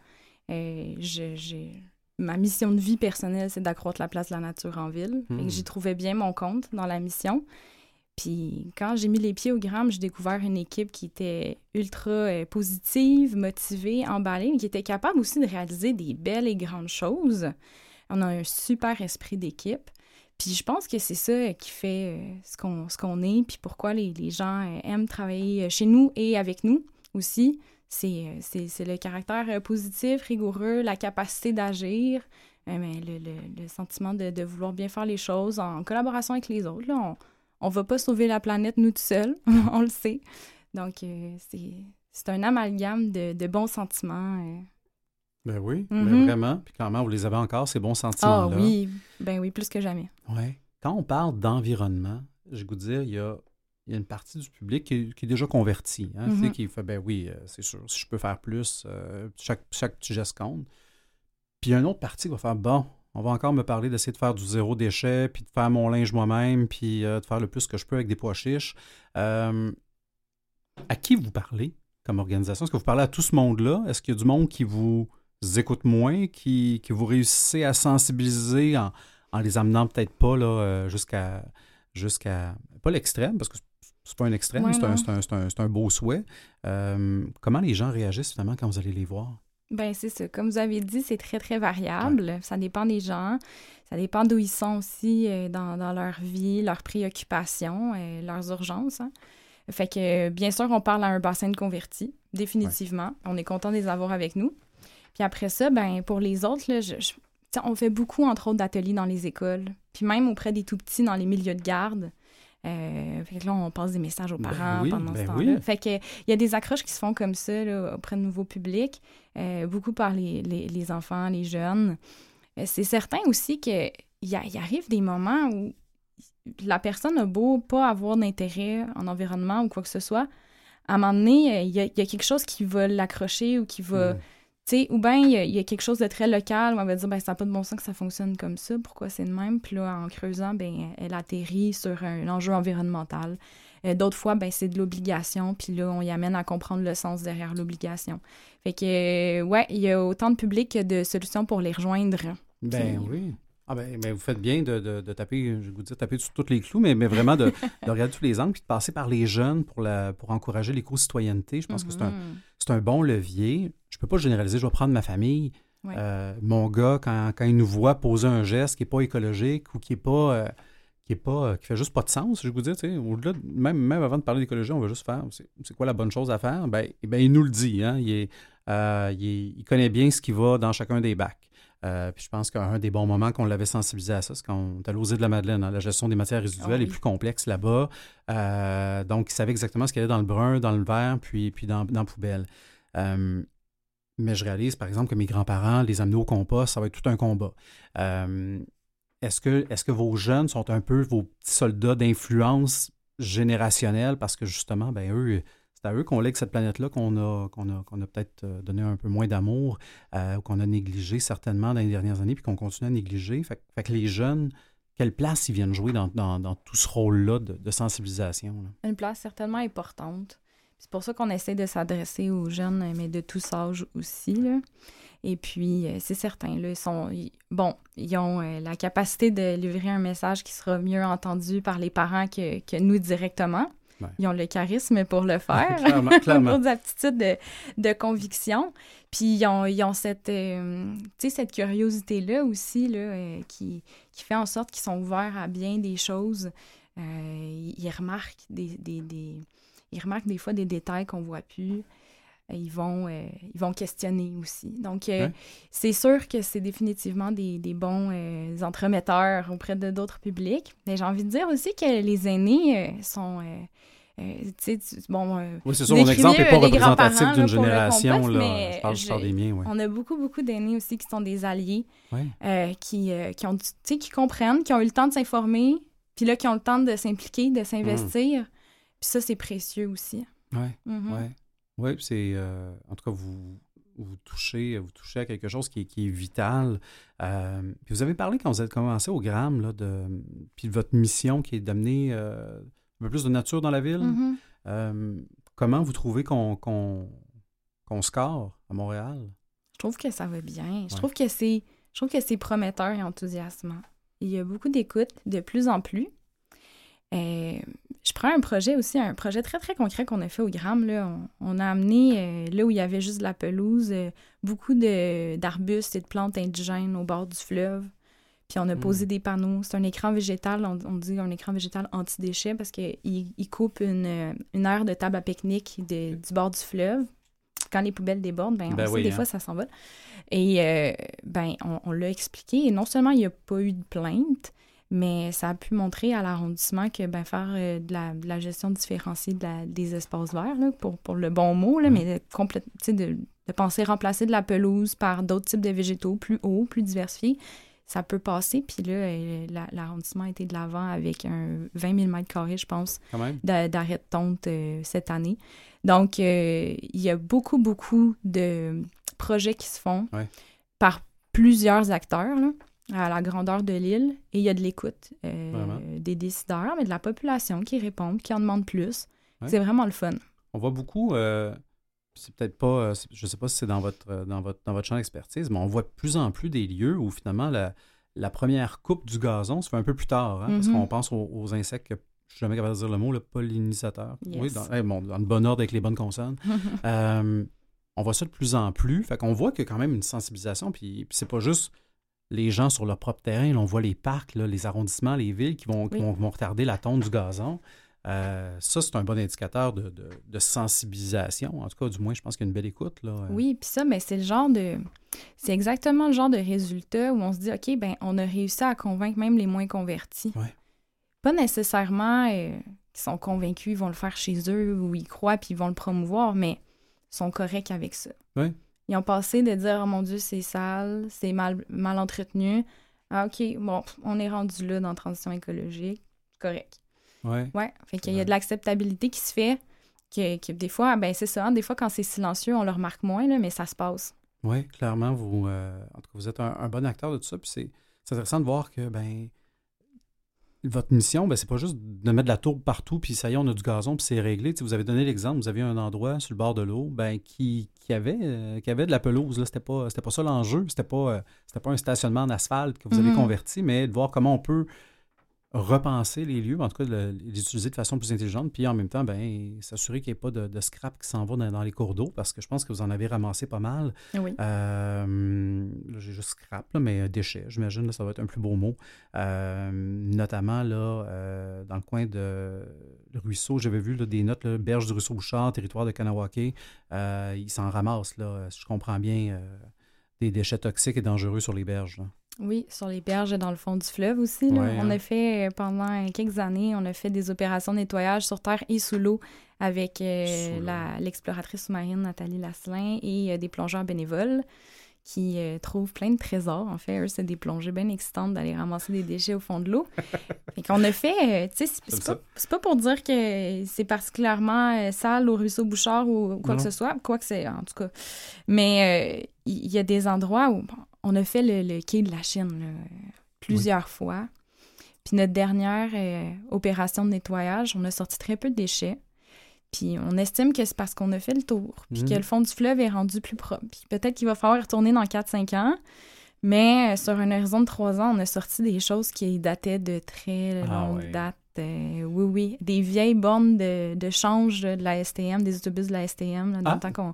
Et j'ai, ma mission de vie personnelle, c'est d'accroître la place de la nature en ville. Hmm. j'y trouvais bien mon compte dans la mission. Puis quand j'ai mis les pieds au Gramme, j'ai découvert une équipe qui était ultra euh, positive, motivée, emballée, mais qui était capable aussi de réaliser des belles et grandes choses. On a un super esprit d'équipe. Puis je pense que c'est ça qui fait euh, ce qu'on qu'on est, puis pourquoi les, les, gens euh, aiment travailler euh, chez nous et avec nous aussi. C'est le caractère positif, rigoureux, la capacité d'agir, mais le, le, le, sentiment de, de, vouloir bien faire les choses en collaboration avec les autres. Là, on va pas sauver la planète nous tout seuls, on le sait. Donc, euh, c'est un amalgame de, de bons sentiments. Euh. Ben oui, ben mm-hmm. vraiment. Puis comment vous les avez encore, ces bons sentiments-là? Ah oui, ben oui, plus que jamais. Oui. Quand on parle d'environnement, je vous dire, il y a, il y a une partie du public qui, est, déjà converti, hein, mm-hmm. qui fait, ben oui, euh, c'est sûr, si je peux faire plus, chaque, chaque petit geste compte. Puis il y a une autre partie qui va faire, bon, on va encore me parler d'essayer de faire du zéro déchet, puis de faire mon linge moi-même, puis de faire le plus que je peux avec des pois chiches. Euh, à qui vous parlez comme organisation? Est-ce que vous parlez à tout ce monde-là? Est-ce qu'il y a du monde qui vous écoute moins, qui, vous réussissez à sensibiliser en, les amenant peut-être pas là, euh, jusqu'à, jusqu'à. pas l'extrême, parce que c'est pas un extrême, c'est, un, beau souhait. Euh, comment les gens réagissent finalement quand vous allez les voir? Ben c'est ça. Comme vous avez dit, c'est très, très variable. Ça dépend des gens. Ça dépend d'où ils sont aussi euh, dans, leur vie, leurs préoccupations, leurs urgences. Hein. Fait que, bien sûr, on parle à un bassin de convertis, définitivement. On est content de les avoir avec nous. Puis après ça, ben pour les autres, là, on fait beaucoup, entre autres, d'ateliers dans les écoles, puis même auprès des tout-petits dans les milieux de garde. Euh, fait que là, on passe des messages aux ben parents pendant ce ben temps-là. Fait que il y a des accroches qui se font comme ça auprès de nouveaux publics, euh, beaucoup par les, les, enfants, les jeunes. Euh, c'est certain aussi qu'il y, y arrive des moments où la personne a beau pas avoir d'intérêt en environnement ou quoi que ce soit, à un moment donné, il y a, quelque chose qui va l'accrocher ou qui va. Sais, ou bien il y, a quelque chose de très local où on va dire, ben ça n'a pas de bon sens que ça fonctionne comme ça, pourquoi c'est de même? Puis là, en creusant, ben elle atterrit sur un, enjeu environnemental. Euh, d'autres fois, ben c'est de l'obligation, puis là, on y amène à comprendre le sens derrière l'obligation. Fait que, ouais, il y a autant de publics que de solutions pour les rejoindre. Ben oui. Ah ben, vous faites bien de, de, taper, je vous dire, taper sur tous les clous, mais, mais vraiment de, de, regarder tous les angles, puis de passer par les jeunes pour, la, pour encourager l'éco-citoyenneté. Je pense que c'est un, mm-hmm. un, bon levier. Je ne peux pas généraliser, je vais prendre ma famille. Euh, mon gars, quand, quand, il nous voit poser un geste qui n'est pas écologique ou qui est pas... Euh, qui est pas qui fait juste pas de sens, je vais vous dire, au-delà, même, même avant de parler d'écologie, on va juste faire, c'est quoi la bonne chose à faire? Ben, eh ben il nous le dit, hein? il, est, euh, il, il, connaît bien ce qui va dans chacun des bacs. Euh, puis je pense qu'un des bons moments qu'on l'avait sensibilisé à ça, c'est quand on est allé de la Madeleine. Hein. la gestion des matières résiduelles est plus complexe là-bas. Euh, donc, il savait exactement ce qu'il y avait dans le brun, dans le vert, puis, puis dans, dans la poubelle. Euh, mais je réalise, par exemple, que mes grands-parents, les amener au compost, ça va être tout un combat. est-ce, que, est-ce que vos jeunes sont un peu vos petits soldats d'influence générationnelle parce que justement, ben eux, c'est à eux qu'on lègue cette planète-là qu'on a, qu'on a, qu'on a peut-être euh, donné un peu moins d'amour, euh, qu'on a négligé certainement dans les dernières années, puis qu'on continue à négliger. Fait, que les jeunes, quelle place ils viennent jouer dans, tout ce rôle-là de, sensibilisation? Une place certainement importante. C'est pour ça qu'on essaie de s'adresser aux jeunes, mais de tous âges aussi. Et puis, euh, c'est certain, là, ils sont, bon, ils ont la capacité de livrer un message qui sera mieux entendu par les parents que, que nous directement. Ils ont le charisme pour le faire. clairement, clairement. des aptitudes de, de, conviction. Puis ils ont, ils ont cette, euh, cette curiosité-là aussi là, euh, qui, qui fait en sorte qu'ils sont ouverts à bien des choses. Euh, ils, remarquent des, des, des, ils remarquent des fois des détails qu'on voit plus. Ils vont, ils vont questionner aussi. Donc, c'est sûr que c'est définitivement des, des bons entremetteurs auprès de d'autres publics. Mais j'ai envie de dire aussi que les aînés sont euh, bon, euh, oui, c'est ça, mon exemple n'est pas représentatif d'une génération. là. Je parle, je parle des miens. Ouais. On a beaucoup, beaucoup d'aînés aussi qui sont des alliés, euh, qui, qui, ont, qui comprennent, qui ont eu le temps de s'informer, puis là, qui ont le temps de s'impliquer, de s'investir. Puis ça, c'est précieux aussi. Oui, mm-hmm. oui. C'est... en tout cas, vous, vous touchez, vous touchez à quelque chose qui est, qui est vital. puis vous avez parlé quand vous avez commencé au Gramme, là, de, puis de votre mission qui est d'amener un peu plus de nature dans la ville. Mm-hmm. Euh, comment vous trouvez qu'on qu'on score à Montréal? Je trouve que ça va bien. Je trouve que c'est je trouve que c'est prometteur et enthousiasmant. Il y a beaucoup d'écoute de plus en plus. Euh, je prends un projet aussi, un projet très, très concret qu'on a fait au Gram. Là. On, a amené, euh, là où il y avait juste de la pelouse, beaucoup d'arbustes et de plantes indigènes au bord du fleuve. Puis on a posé mm. des panneaux. C'est un écran végétal, on, dit un écran végétal anti-déchets parce qu'il il coupe une, une aire de table à pique-nique du bord du fleuve. Quand les poubelles débordent, ben, ben des hein. fois, ça s'en va. Et euh, ben, on, l'a expliqué. Et non seulement il n'y a pas eu de plainte, Mais ça a pu montrer à l'arrondissement que ben, faire euh, de, la, gestion différenciée des espaces verts, pour, pour, le bon mot, là, mais de, de, de penser remplacer de la pelouse par d'autres types de végétaux plus hauts, plus diversifiés, ça peut passer. Puis là, euh, l'arrondissement a été de l'avant avec un 20 000 mètres carrés, je pense, d'arrêt de tonte euh, cette année. Donc, euh, il y a beaucoup, beaucoup de projets qui se font par plusieurs acteurs à la grandeur de l'île. Et il y a de l'écoute des décideurs, mais de la population qui répondent, qui en demandent plus. C'est vraiment le fun. On voit beaucoup c'est peut-être pas, euh, je ne sais pas si c'est dans votre, euh, dans, votre, dans votre champ d'expertise, mais on voit de plus en plus des lieux où finalement la, première coupe du gazon se fait un peu plus tard, hein, parce mm-hmm. qu'on pense aux, insectes que je suis jamais capable de dire le mot, le pollinisateur. Oui, dans, le bon ordre avec les bonnes consonnes. Euh, on voit ça de plus en plus. Fait qu'on voit qu'il y a quand même une sensibilisation. Puis, puis c'est pas juste les gens sur leur propre terrain. on voit les parcs, les arrondissements, les villes qui vont, qui vont retarder la tonte du gazon. Euh, ça, c'est un bon indicateur de, sensibilisation. En tout cas, du moins, je pense qu'il y a une belle écoute. Là. Oui, puis ça, mais c'est le genre de. C'est exactement le genre de résultat où on se dit, OK, ben on a réussi à convaincre même les moins convertis. Pas nécessairement euh, qu'ils sont convaincus, ils vont le faire chez eux ou ils croient puis ils vont le promouvoir, mais ils sont corrects avec ça. Ils ont passé de dire, oh mon Dieu, c'est sale, c'est mal, mal entretenu. Ah, OK, bon, on est rendu là dans la transition écologique, correct. Ouais. Ouais. Fait qu'il y a de l'acceptabilité qui se fait. Que, des fois, ben c'est ça, hein, des fois quand c'est silencieux, on le remarque moins, là, mais ça se passe. Oui, clairement, vous, euh, en tout cas, vous êtes un, bon acteur de tout ça. Puis c'est intéressant de voir que ben votre mission, ben, c'est pas juste de mettre de la tourbe partout, puis ça y est, on a du gazon, puis c'est réglé. vous avez donné l'exemple, vous aviez un endroit sur le bord de l'eau ben, qui, qui, avait, euh, qui avait de la pelouse. C'était pas, pas ça l'enjeu. C'était pas, euh, pas un stationnement en asphalte que vous avez mm-hmm. converti, mais de voir comment on peut repenser les lieux, en tout cas les utiliser de façon plus intelligente, puis en même temps, ben, s'assurer qu'il n'y ait pas de, scrap qui s'en va dans, les cours d'eau, parce que je pense que vous en avez ramassé pas mal. Oui. Euh, j'ai juste scrap, mais déchets, j'imagine, ça va être un plus beau mot. Euh, notamment là, euh, dans le coin de le ruisseau, j'avais vu des notes, berge du ruisseau Bouchard, territoire de Kanawake, ils s'en ramassent, là, si je comprends bien, des déchets toxiques et dangereux sur les berges. Oui, sur les berges dans le fond du fleuve aussi. On hein. a fait, euh, pendant quelques années, on a fait des opérations de nettoyage sur terre et sous l'eau avec euh, l'exploratrice sous-marine Nathalie Lasselin et euh, des plongeurs bénévoles qui trouvent plein de trésors. En fait, eux, c'est des plongées bien excitantes d'aller ramasser des déchets au fond de l'eau. fait qu'on a fait, tu sais, c'est pas, pas, pour dire que c'est particulièrement sale au ruisseau Bouchard ou quoi que ce soit, quoi que c'est, en tout cas. Mais il y, a des endroits où on a fait le, quai de la Chine plusieurs fois. Puis notre dernière euh, opération de nettoyage, on a sorti très peu de déchets. Puis on estime que c'est parce qu'on a fait le tour, puis que mhm. le fond du fleuve est rendu plus propre. Puis peut-être qu'il va falloir retourner dans 4-5 ans. Mais euh, sur un horizon de 3 ans, on a sorti des choses qui dataient de très ah longue date. Euh, oui, oui. Des vieilles bornes de, change de la STM, des autobus de la STM. dans le ah. temps qu'on.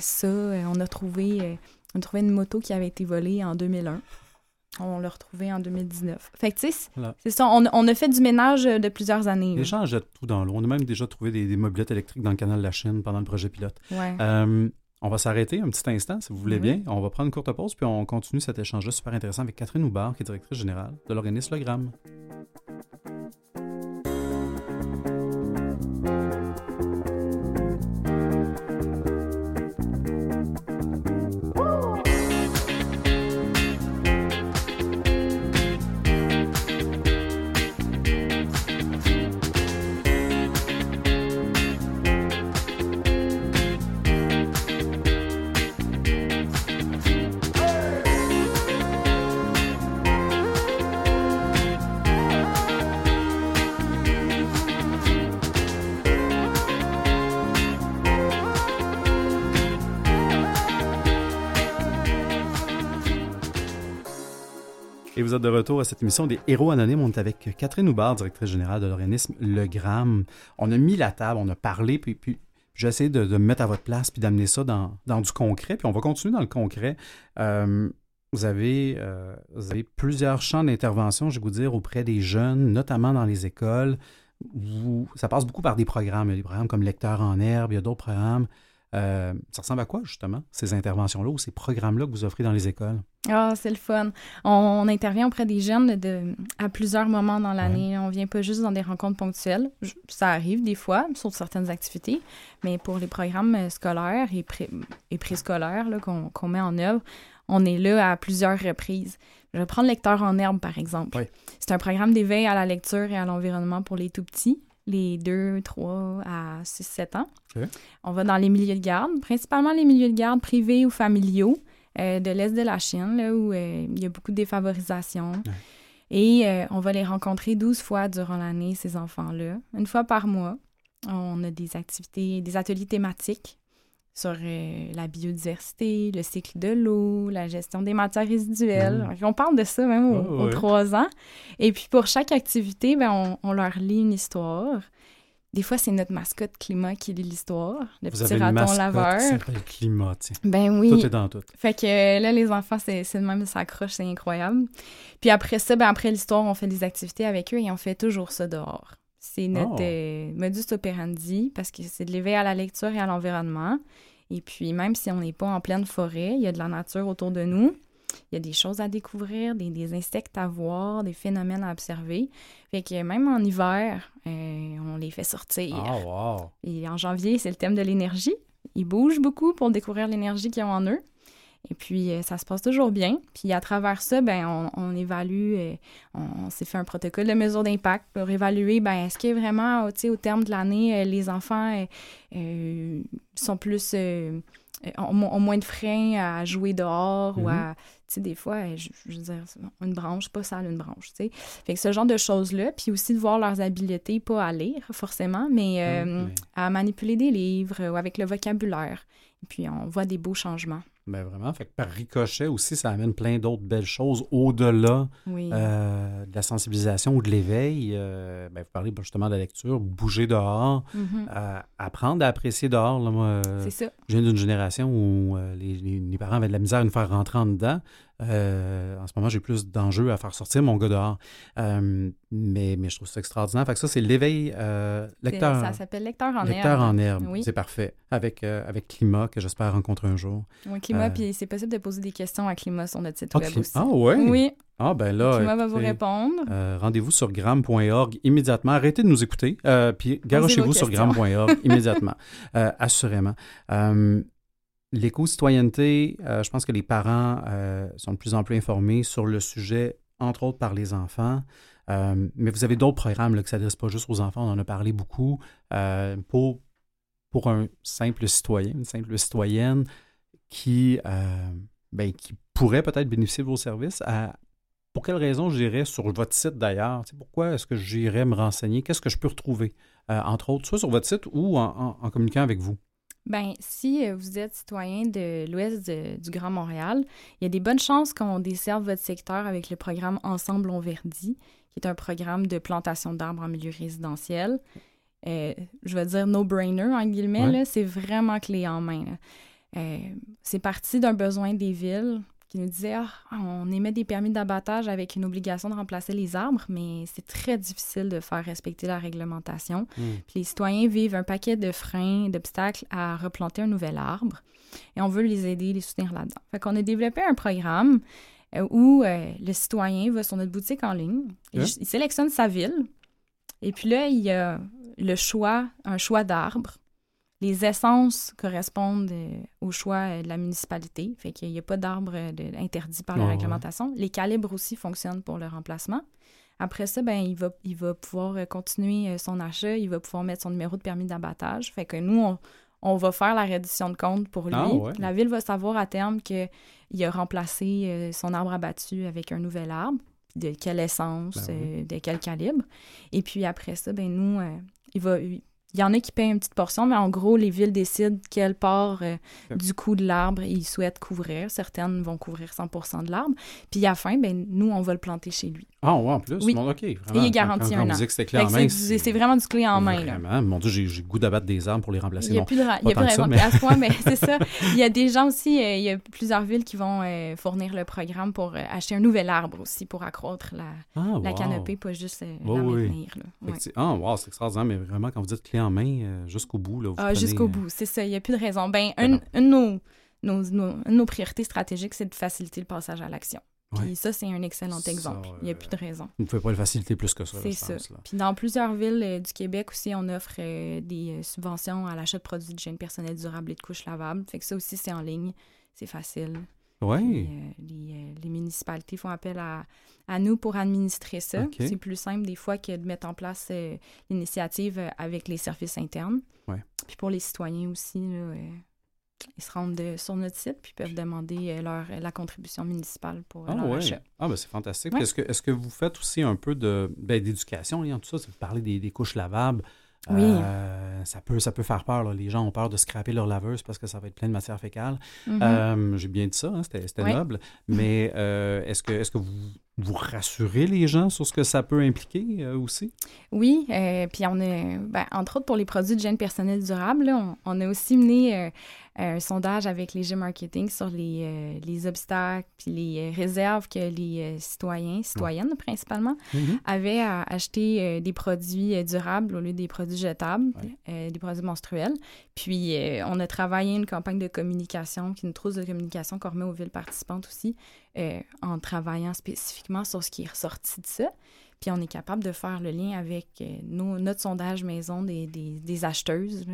Ça, on a trouvé on a trouvé une moto qui avait été volée en 2001. On l'a retrouvée en 2019. Fait que, tu sais, c'est ça. On, a fait du ménage de plusieurs années. Les gens jettent tout dans l'eau. On a même déjà trouvé des, des, mobilettes électriques dans le canal de la Chine pendant le projet pilote. Euh, on va s'arrêter un petit instant, si vous voulez bien. On va prendre une courte pause, puis on continue cet échange-là super intéressant avec Catherine Houbard, qui est directrice générale de l'organisme Le Gramme. Vous êtes de retour à cette émission des Héros Anonymes. On est avec Catherine Houbard, directrice générale de l'organisme Le Gramme. On a mis la table, on a parlé, puis, puis j'ai essayé de, me mettre à votre place puis d'amener ça dans, du concret. Puis on va continuer dans le concret. Euh, vous, avez, euh, vous avez plusieurs champs d'intervention, je vais vous dire, auprès des jeunes, notamment dans les écoles. Ça passe beaucoup par des programmes. Il y a des programmes comme Lecteur en herbe, il y a d'autres programmes. Euh, ça ressemble à quoi, justement, ces interventions-là ou ces programmes-là que vous offrez dans les écoles? Ah, c'est le fun. On, intervient auprès des jeunes de, à plusieurs moments dans l'année. On vient pas juste dans des rencontres ponctuelles. Ça arrive des fois, sur certaines activités, mais pour les programmes euh, scolaires et, pré, et préscolaires qu'on met en œuvre, on est là à plusieurs reprises. Je vais prendre Lecteur en herbe, par exemple. C'est un programme d'éveil à la lecture et à l'environnement pour les tout-petits les 2, 3 à 6, 7 ans. On va dans les milieux de garde, principalement les milieux de garde privés ou familiaux euh, de l'Est de la Chine, là, où euh, il y a beaucoup de défavorisation. Et euh, on va les rencontrer 12 fois durant l'année, ces enfants-là. Une fois par mois, on a des activités, des ateliers thématiques sur la biodiversité, le cycle de l'eau, la gestion des matières résiduelles. Mm. On parle de ça même aux, trois ans. Et puis pour chaque activité, ben, on, leur lit une histoire. Des fois, c'est notre mascotte climat qui lit l'histoire, le Vous petit avez raton une laveur. Qui climat, tiens. Ben oui. Tout est dans tout. Fait que euh, là, les enfants, c'est le même, ça accroche, c'est incroyable. Puis après ça, ben après l'histoire, on fait des activités avec eux et on fait toujours ça dehors. C'est notre oh. euh, modus operandi parce que c'est de l'éveil à la lecture et à l'environnement. Et puis, même si on n'est pas en pleine forêt, il y a de la nature autour de nous. Il y a des choses à découvrir, des, insectes à voir, des phénomènes à observer. Fait que même en hiver, euh, on les fait sortir. Oh, wow. Et en janvier, c'est le thème de l'énergie. Ils bougent beaucoup pour découvrir l'énergie qu'ils ont en eux. Et puis, euh, ça se passe toujours bien. Puis, à travers ça, ben, on, évalue, euh, on, s'est fait un protocole de mesure d'impact pour évaluer, ben, est-ce que vraiment, tu sais, au terme de l'année, les enfants sont plus, ont, moins de freins à jouer dehors ou à, mm-hmm. tu sais, des fois, je, veux dire, une branche, pas sale, une branche, tu sais. Fait que ce genre de choses-là, puis aussi de voir leurs habiletés, pas à lire forcément, mais mm-hmm. à manipuler des livres ou avec le vocabulaire. Et puis, on voit des beaux changements. Ben vraiment. Fait que par ricochet aussi, ça amène plein d'autres belles choses au-delà euh, de la sensibilisation ou de l'éveil. Euh, ben, vous parlez justement de la lecture, bouger dehors, mm-hmm. euh, apprendre à apprécier dehors. moi, C'est ça. Je viens d'une génération où les, parents avaient de la misère à nous faire rentrer en dedans. Euh, en ce moment, j'ai plus d'enjeux à faire sortir mon gars dehors. Euh, mais, mais je trouve ça extraordinaire. Fait que ça, c'est l'éveil euh, lecteur. Ça s'appelle lecteur en herbe. Lecteur en herbe. C'est parfait. Avec, avec Climat, que j'espère rencontrer un jour. Oui, Climat, puis c'est possible de poser des questions à Climat sur notre site ah, web aussi. Ah, ouais? Oui. Ah, ben là. Climat va vous répondre. Rendez-vous sur gram.org immédiatement. Arrêtez de nous écouter. puis garochez-vous sur gram.org immédiatement. assurément. L'éco-citoyenneté, euh, je pense que les parents euh, sont de plus en plus informés sur le sujet, entre autres par les enfants. Euh, mais vous avez d'autres programmes là, qui ne s'adressent pas juste aux enfants, on en a parlé beaucoup. pour, pour un simple citoyen, une simple citoyenne qui, ben, qui pourrait peut-être bénéficier de vos services, pour quelle raison j'irais sur votre site d'ailleurs? Pourquoi est-ce que j'irais me renseigner? Qu'est-ce que je peux retrouver, entre autres, soit sur votre site ou en communiquant avec vous? Bien, si euh, vous êtes citoyen de l'ouest du Grand Montréal, il y a des bonnes chances qu'on desserve votre secteur avec le programme Ensemble on verdit, qui est un programme de plantation d'arbres en milieu résidentiel. Euh, je vais dire no-brainer, en guillemets, c'est vraiment clé en main. Euh, c'est parti d'un besoin des villes qui nous disait ah, on émet des permis d'abattage avec une obligation de remplacer les arbres, mais c'est très difficile de faire respecter la réglementation. Hmm. Puis les citoyens vivent un paquet de freins, d'obstacles à replanter un nouvel arbre et on veut les aider, les soutenir là-dedans. Fait qu'on a développé un programme euh, où euh, le citoyen va sur notre boutique en ligne, il, hein? il sélectionne sa ville et puis là, il y a le choix, un choix d'arbres les essences correspondent euh, au choix euh, de la municipalité, fait qu'il n'y a pas d'arbre euh, interdit par la réglementation. Les calibres aussi fonctionnent pour le remplacement. Après ça, ben, il, va, il va pouvoir continuer son achat, il va pouvoir mettre son numéro de permis d'abattage. Fait que nous, on, va faire la reddition de compte pour lui. Ah, la ville va savoir à terme qu'il a remplacé son arbre abattu avec un nouvel arbre, de quelle essence, ben de quel calibre. Et puis après ça, ben nous, il va il y en a qui payent une petite portion, mais en gros, les villes décident quelle part euh, du coût de l'arbre ils souhaitent couvrir. Certaines vont couvrir 100% de l'arbre. Puis à la fin, ben, nous, on va le planter chez lui. Ah, ouais, en plus? Oui. Bon, OK. Vraiment. Et il est garanti un an. C'est vraiment du clé en main. Vraiment. Mon Dieu, j'ai le goût d'abattre des arbres pour les remplacer. Il n'y a plus de, il y a plus de. À ce point, mais c'est ça. Il y a des gens aussi, euh, il y a plusieurs villes qui vont euh, fournir le programme pour acheter un nouvel arbre aussi pour accroître la, ah, la canopée, pas juste la maintenir. Ah, wow, c'est extraordinaire, mais vraiment, quand vous dites clé en en main jusqu'au bout. Là, ah, jusqu'au bout, c'est ça. Il n'y a plus de raison. Ben, une, une, de nos, nos, nos priorités stratégiques, c'est de faciliter le passage à l'action. Puis ça, c'est un excellent exemple. Il n'y a plus de raison. Vous ne pouvez pas le faciliter plus que ça. C'est ça. Puis dans plusieurs villes euh, du Québec aussi, on offre euh, des euh, subventions à l'achat de produits d'hygiène personnelle durable et de couches lavables. Fait que ça aussi, c'est en ligne. C'est facile. Oui. Les, les, municipalités font appel à, à nous pour administrer ça. C'est plus simple des fois que de mettre en place l'initiative avec les services internes. Ouais. Puis pour les citoyens aussi, là, ils se rendent sur notre site puis peuvent demander euh, leur, la contribution municipale pour ah, leur achat. Ah, ben c'est fantastique. Est-ce que, est que vous faites aussi un peu de, ben, d'éducation en tout ça? Vous parlez des, des couches lavables. Oui. Euh, ça, peut, ça peut faire peur. Les gens ont peur de scraper leur laveuse parce que ça va être plein de matière fécale. Mm-hmm. Euh, j'ai bien dit ça, hein, c'était, noble. Mais est-ce que, est-ce que vous, vous rassurez les gens sur ce que ça peut impliquer aussi? Oui, puis on est, ben, entre autres pour les produits de gène personnel durable, on, on, a aussi mené un sondage avec les G Marketing sur les, euh, les obstacles puis les euh, réserves que les euh, citoyens, citoyennes principalement, mm-hmm. avaient à acheter des produits durables au lieu des produits jetables, des produits menstruels. Puis on a travaillé une campagne de communication, qui une trousse de communication qu'on remet aux villes participantes aussi, en travaillant spécifiquement sur ce qui est ressorti de ça. Puis on est capable de faire le lien avec nos, notre sondage maison des, des, des acheteuses,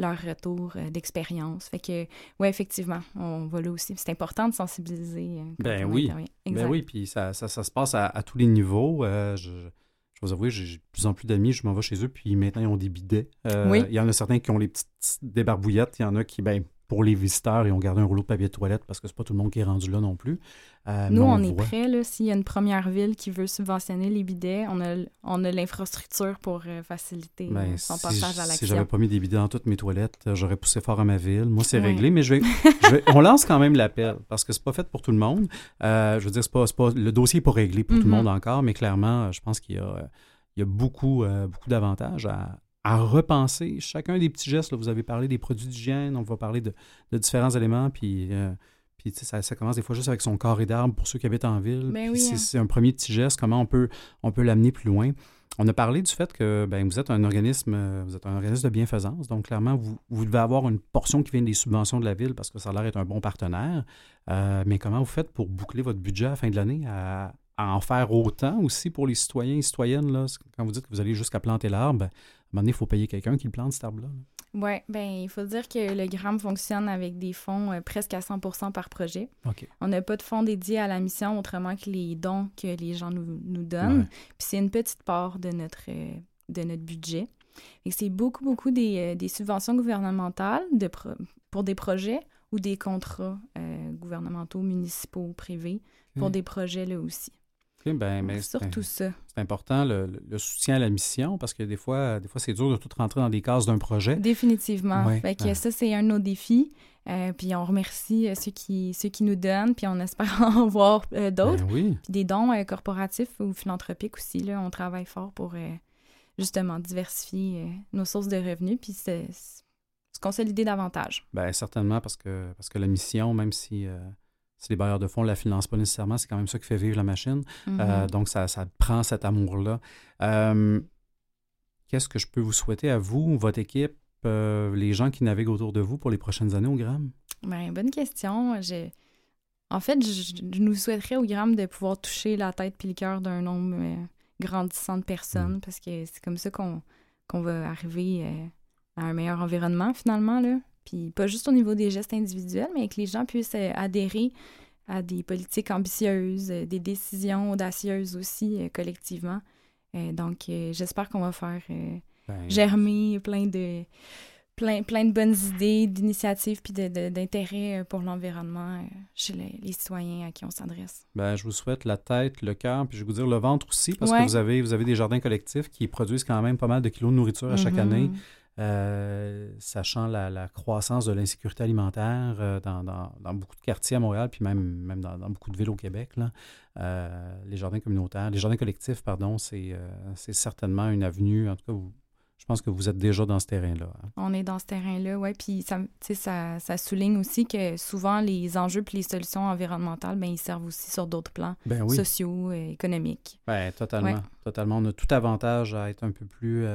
leur retour euh, d'expérience. Fait que, oui, effectivement, on va là aussi. C'est important de sensibiliser. Euh, ben oui. Ben oui, puis ça, ça, ça, se passe à, tous les niveaux. Euh, je, je vous avouer, j'ai de plus en plus d'amis, je m'en vais chez eux, puis maintenant, ils ont des bidets. oui. Il y en a certains qui ont les petites débarbouillettes, il y en a qui, ben, pour les visiteurs, ils ont gardé un rouleau de papier de toilette parce que c'est pas tout le monde qui est rendu là non plus. Euh, Nous, on, est prêts. S'il y a une première ville qui veut subventionner les bidets, on a, on a l'infrastructure pour euh, faciliter ben, euh, son passage à l'action. Si j'avais pas mis des bidets dans toutes mes toilettes, j'aurais poussé fort à ma ville. Moi, c'est réglé, mais je vais, on lance quand même l'appel parce que c'est pas fait pour tout le monde. je veux dire, pas, pas, le dossier n'est pas réglé pour tout le mm-hmm. monde encore, mais clairement, je pense qu'il y a, il y a beaucoup, beaucoup d'avantages à, à repenser chacun des petits gestes. Là, vous avez parlé des produits d'hygiène, on va parler de, différents éléments, puis, euh, puis ça, ça, commence des fois juste avec son carré d'arbre pour ceux qui habitent en ville. Ben oui, hein. c'est un premier petit geste, comment on peut, on peut l'amener plus loin. On a parlé du fait que ben, vous êtes un organisme, euh, vous êtes un organisme de bienfaisance, donc clairement, vous, vous devez avoir une portion qui vient des subventions de la ville parce que ça a l'air d'être un bon partenaire. Euh, mais comment vous faites pour boucler votre budget à la fin de l'année à, en faire autant aussi pour les citoyens et citoyennes? Là, quand vous dites que vous allez jusqu'à planter l'arbre, un moment donné, il faut payer quelqu'un qui le plante, cet arbre-là. Oui, bien, il faut dire que le GRAM fonctionne avec des fonds euh, presque à 100 par projet. On n'a pas de fonds dédiés à la mission autrement que les dons que les gens nous, donnent. Puis c'est une petite part de notre, euh, de notre budget. Et c'est beaucoup, beaucoup des, euh, des, subventions gouvernementales de pour des projets ou des contrats gouvernementaux, municipaux, privés pour des projets là aussi. Ben, mais surtout ça. C'est important le, soutien à la mission parce que des fois, des fois c'est dur de tout rentrer dans des cases d'un projet. Définitivement. que ça, c'est un de nos défis. Euh, puis on remercie euh, ceux qui, ceux qui nous donnent, puis on espère en voir euh, d'autres. Ben oui. Puis des dons corporatifs ou philanthropiques aussi. Là, on travaille fort pour justement diversifier nos sources de revenus, puis se, se consolider davantage. Bien, certainement, parce que, parce que la mission, même si si les bailleurs de fonds ne la financent pas nécessairement, c'est quand même ça qui fait vivre la machine. Euh, mm-hmm. donc, ça, ça, prend cet amour-là. Euh, qu'est-ce que je peux vous souhaiter à vous, votre équipe, euh, les gens qui naviguent autour de vous pour les prochaines années au Gram? Bien, bonne question. En fait, je, nous souhaiterais au Gram de pouvoir toucher la tête puis le cœur d'un nombre grandissant de personnes mm. parce que c'est comme ça qu'on va arriver à un meilleur environnement finalement. Là. Puis pas juste au niveau des gestes individuels, mais que les gens puissent euh, adhérer à des politiques ambitieuses, euh, des décisions audacieuses aussi euh, collectivement. donc, j'espère qu'on va faire ben, germer plein de, plein, plein de bonnes idées, d'initiatives puis d'intérêts pour l'environnement chez les, citoyens à qui on s'adresse. Ben, je vous souhaite la tête, le cœur, puis je vais vous dire le ventre aussi, parce que vous avez, vous avez des jardins collectifs qui produisent quand même pas mal de kilos de nourriture à chaque mm-hmm. année. Euh, sachant la, croissance de l'insécurité alimentaire euh, dans, beaucoup de quartiers à Montréal, puis même, même dans, beaucoup de villes au Québec. Là. Euh, les jardins communautaires, les jardins collectifs, pardon, c'est certainement une avenue, en tout cas, je pense que vous êtes déjà dans ce terrain-là. Hein. On est dans ce terrain-là, oui. Puis ça, ça, ça, souligne aussi que souvent, les enjeux puis les solutions environnementales, bien, ils servent aussi sur d'autres plans ben sociaux, et économiques. Bien, totalement. Totalement. On a tout avantage à être un peu plus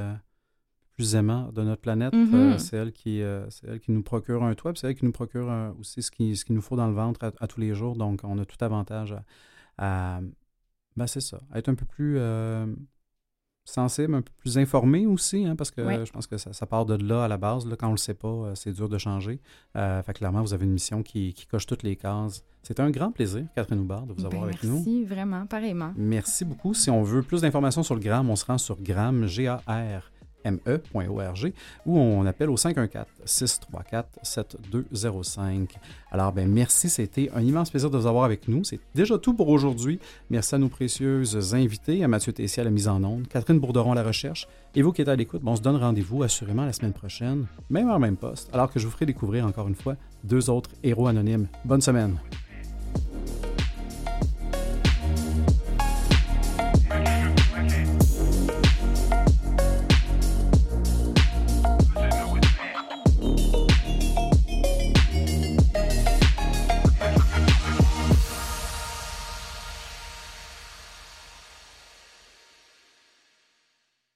plus aimants de notre planète. Mhm. Euh, c'est elle, qui, euh, elle qui nous procure un toit, c'est elle qui nous procure euh, aussi ce qu'il ce qu'il nous faut dans le ventre à, à tous les jours. Donc, on a tout avantage à, à- ben, c'est ça, à être un peu plus sensible, un peu plus informé aussi, hein, parce que je pense que ça, ça part de là à la base. Là, quand on le sait pas, c'est dur de changer. Euh, fait clairement, vous avez une mission qui, qui coche toutes les cases. C'est un grand plaisir, Catherine Houbard, de vous avoir Ben, avec nous. merci, vraiment, pareillement. Merci beaucoup. Si on veut plus d'informations sur le gramme, on se rend sur gramme, g a r m e.org ou on appelle au 514-634-7205. Alors, ben merci. C'était un immense plaisir de vous avoir avec nous. C'est déjà tout pour aujourd'hui. Merci à nos précieuses invités, à Mathieu Tessier à la mise en onde, Catherine Bourderon à la recherche. Et vous qui êtes à l'écoute, bon, on se donne rendez-vous assurément la semaine prochaine, même heure, même poste, alors que je vous ferai découvrir encore une fois deux autres héros anonymes. Bonne semaine.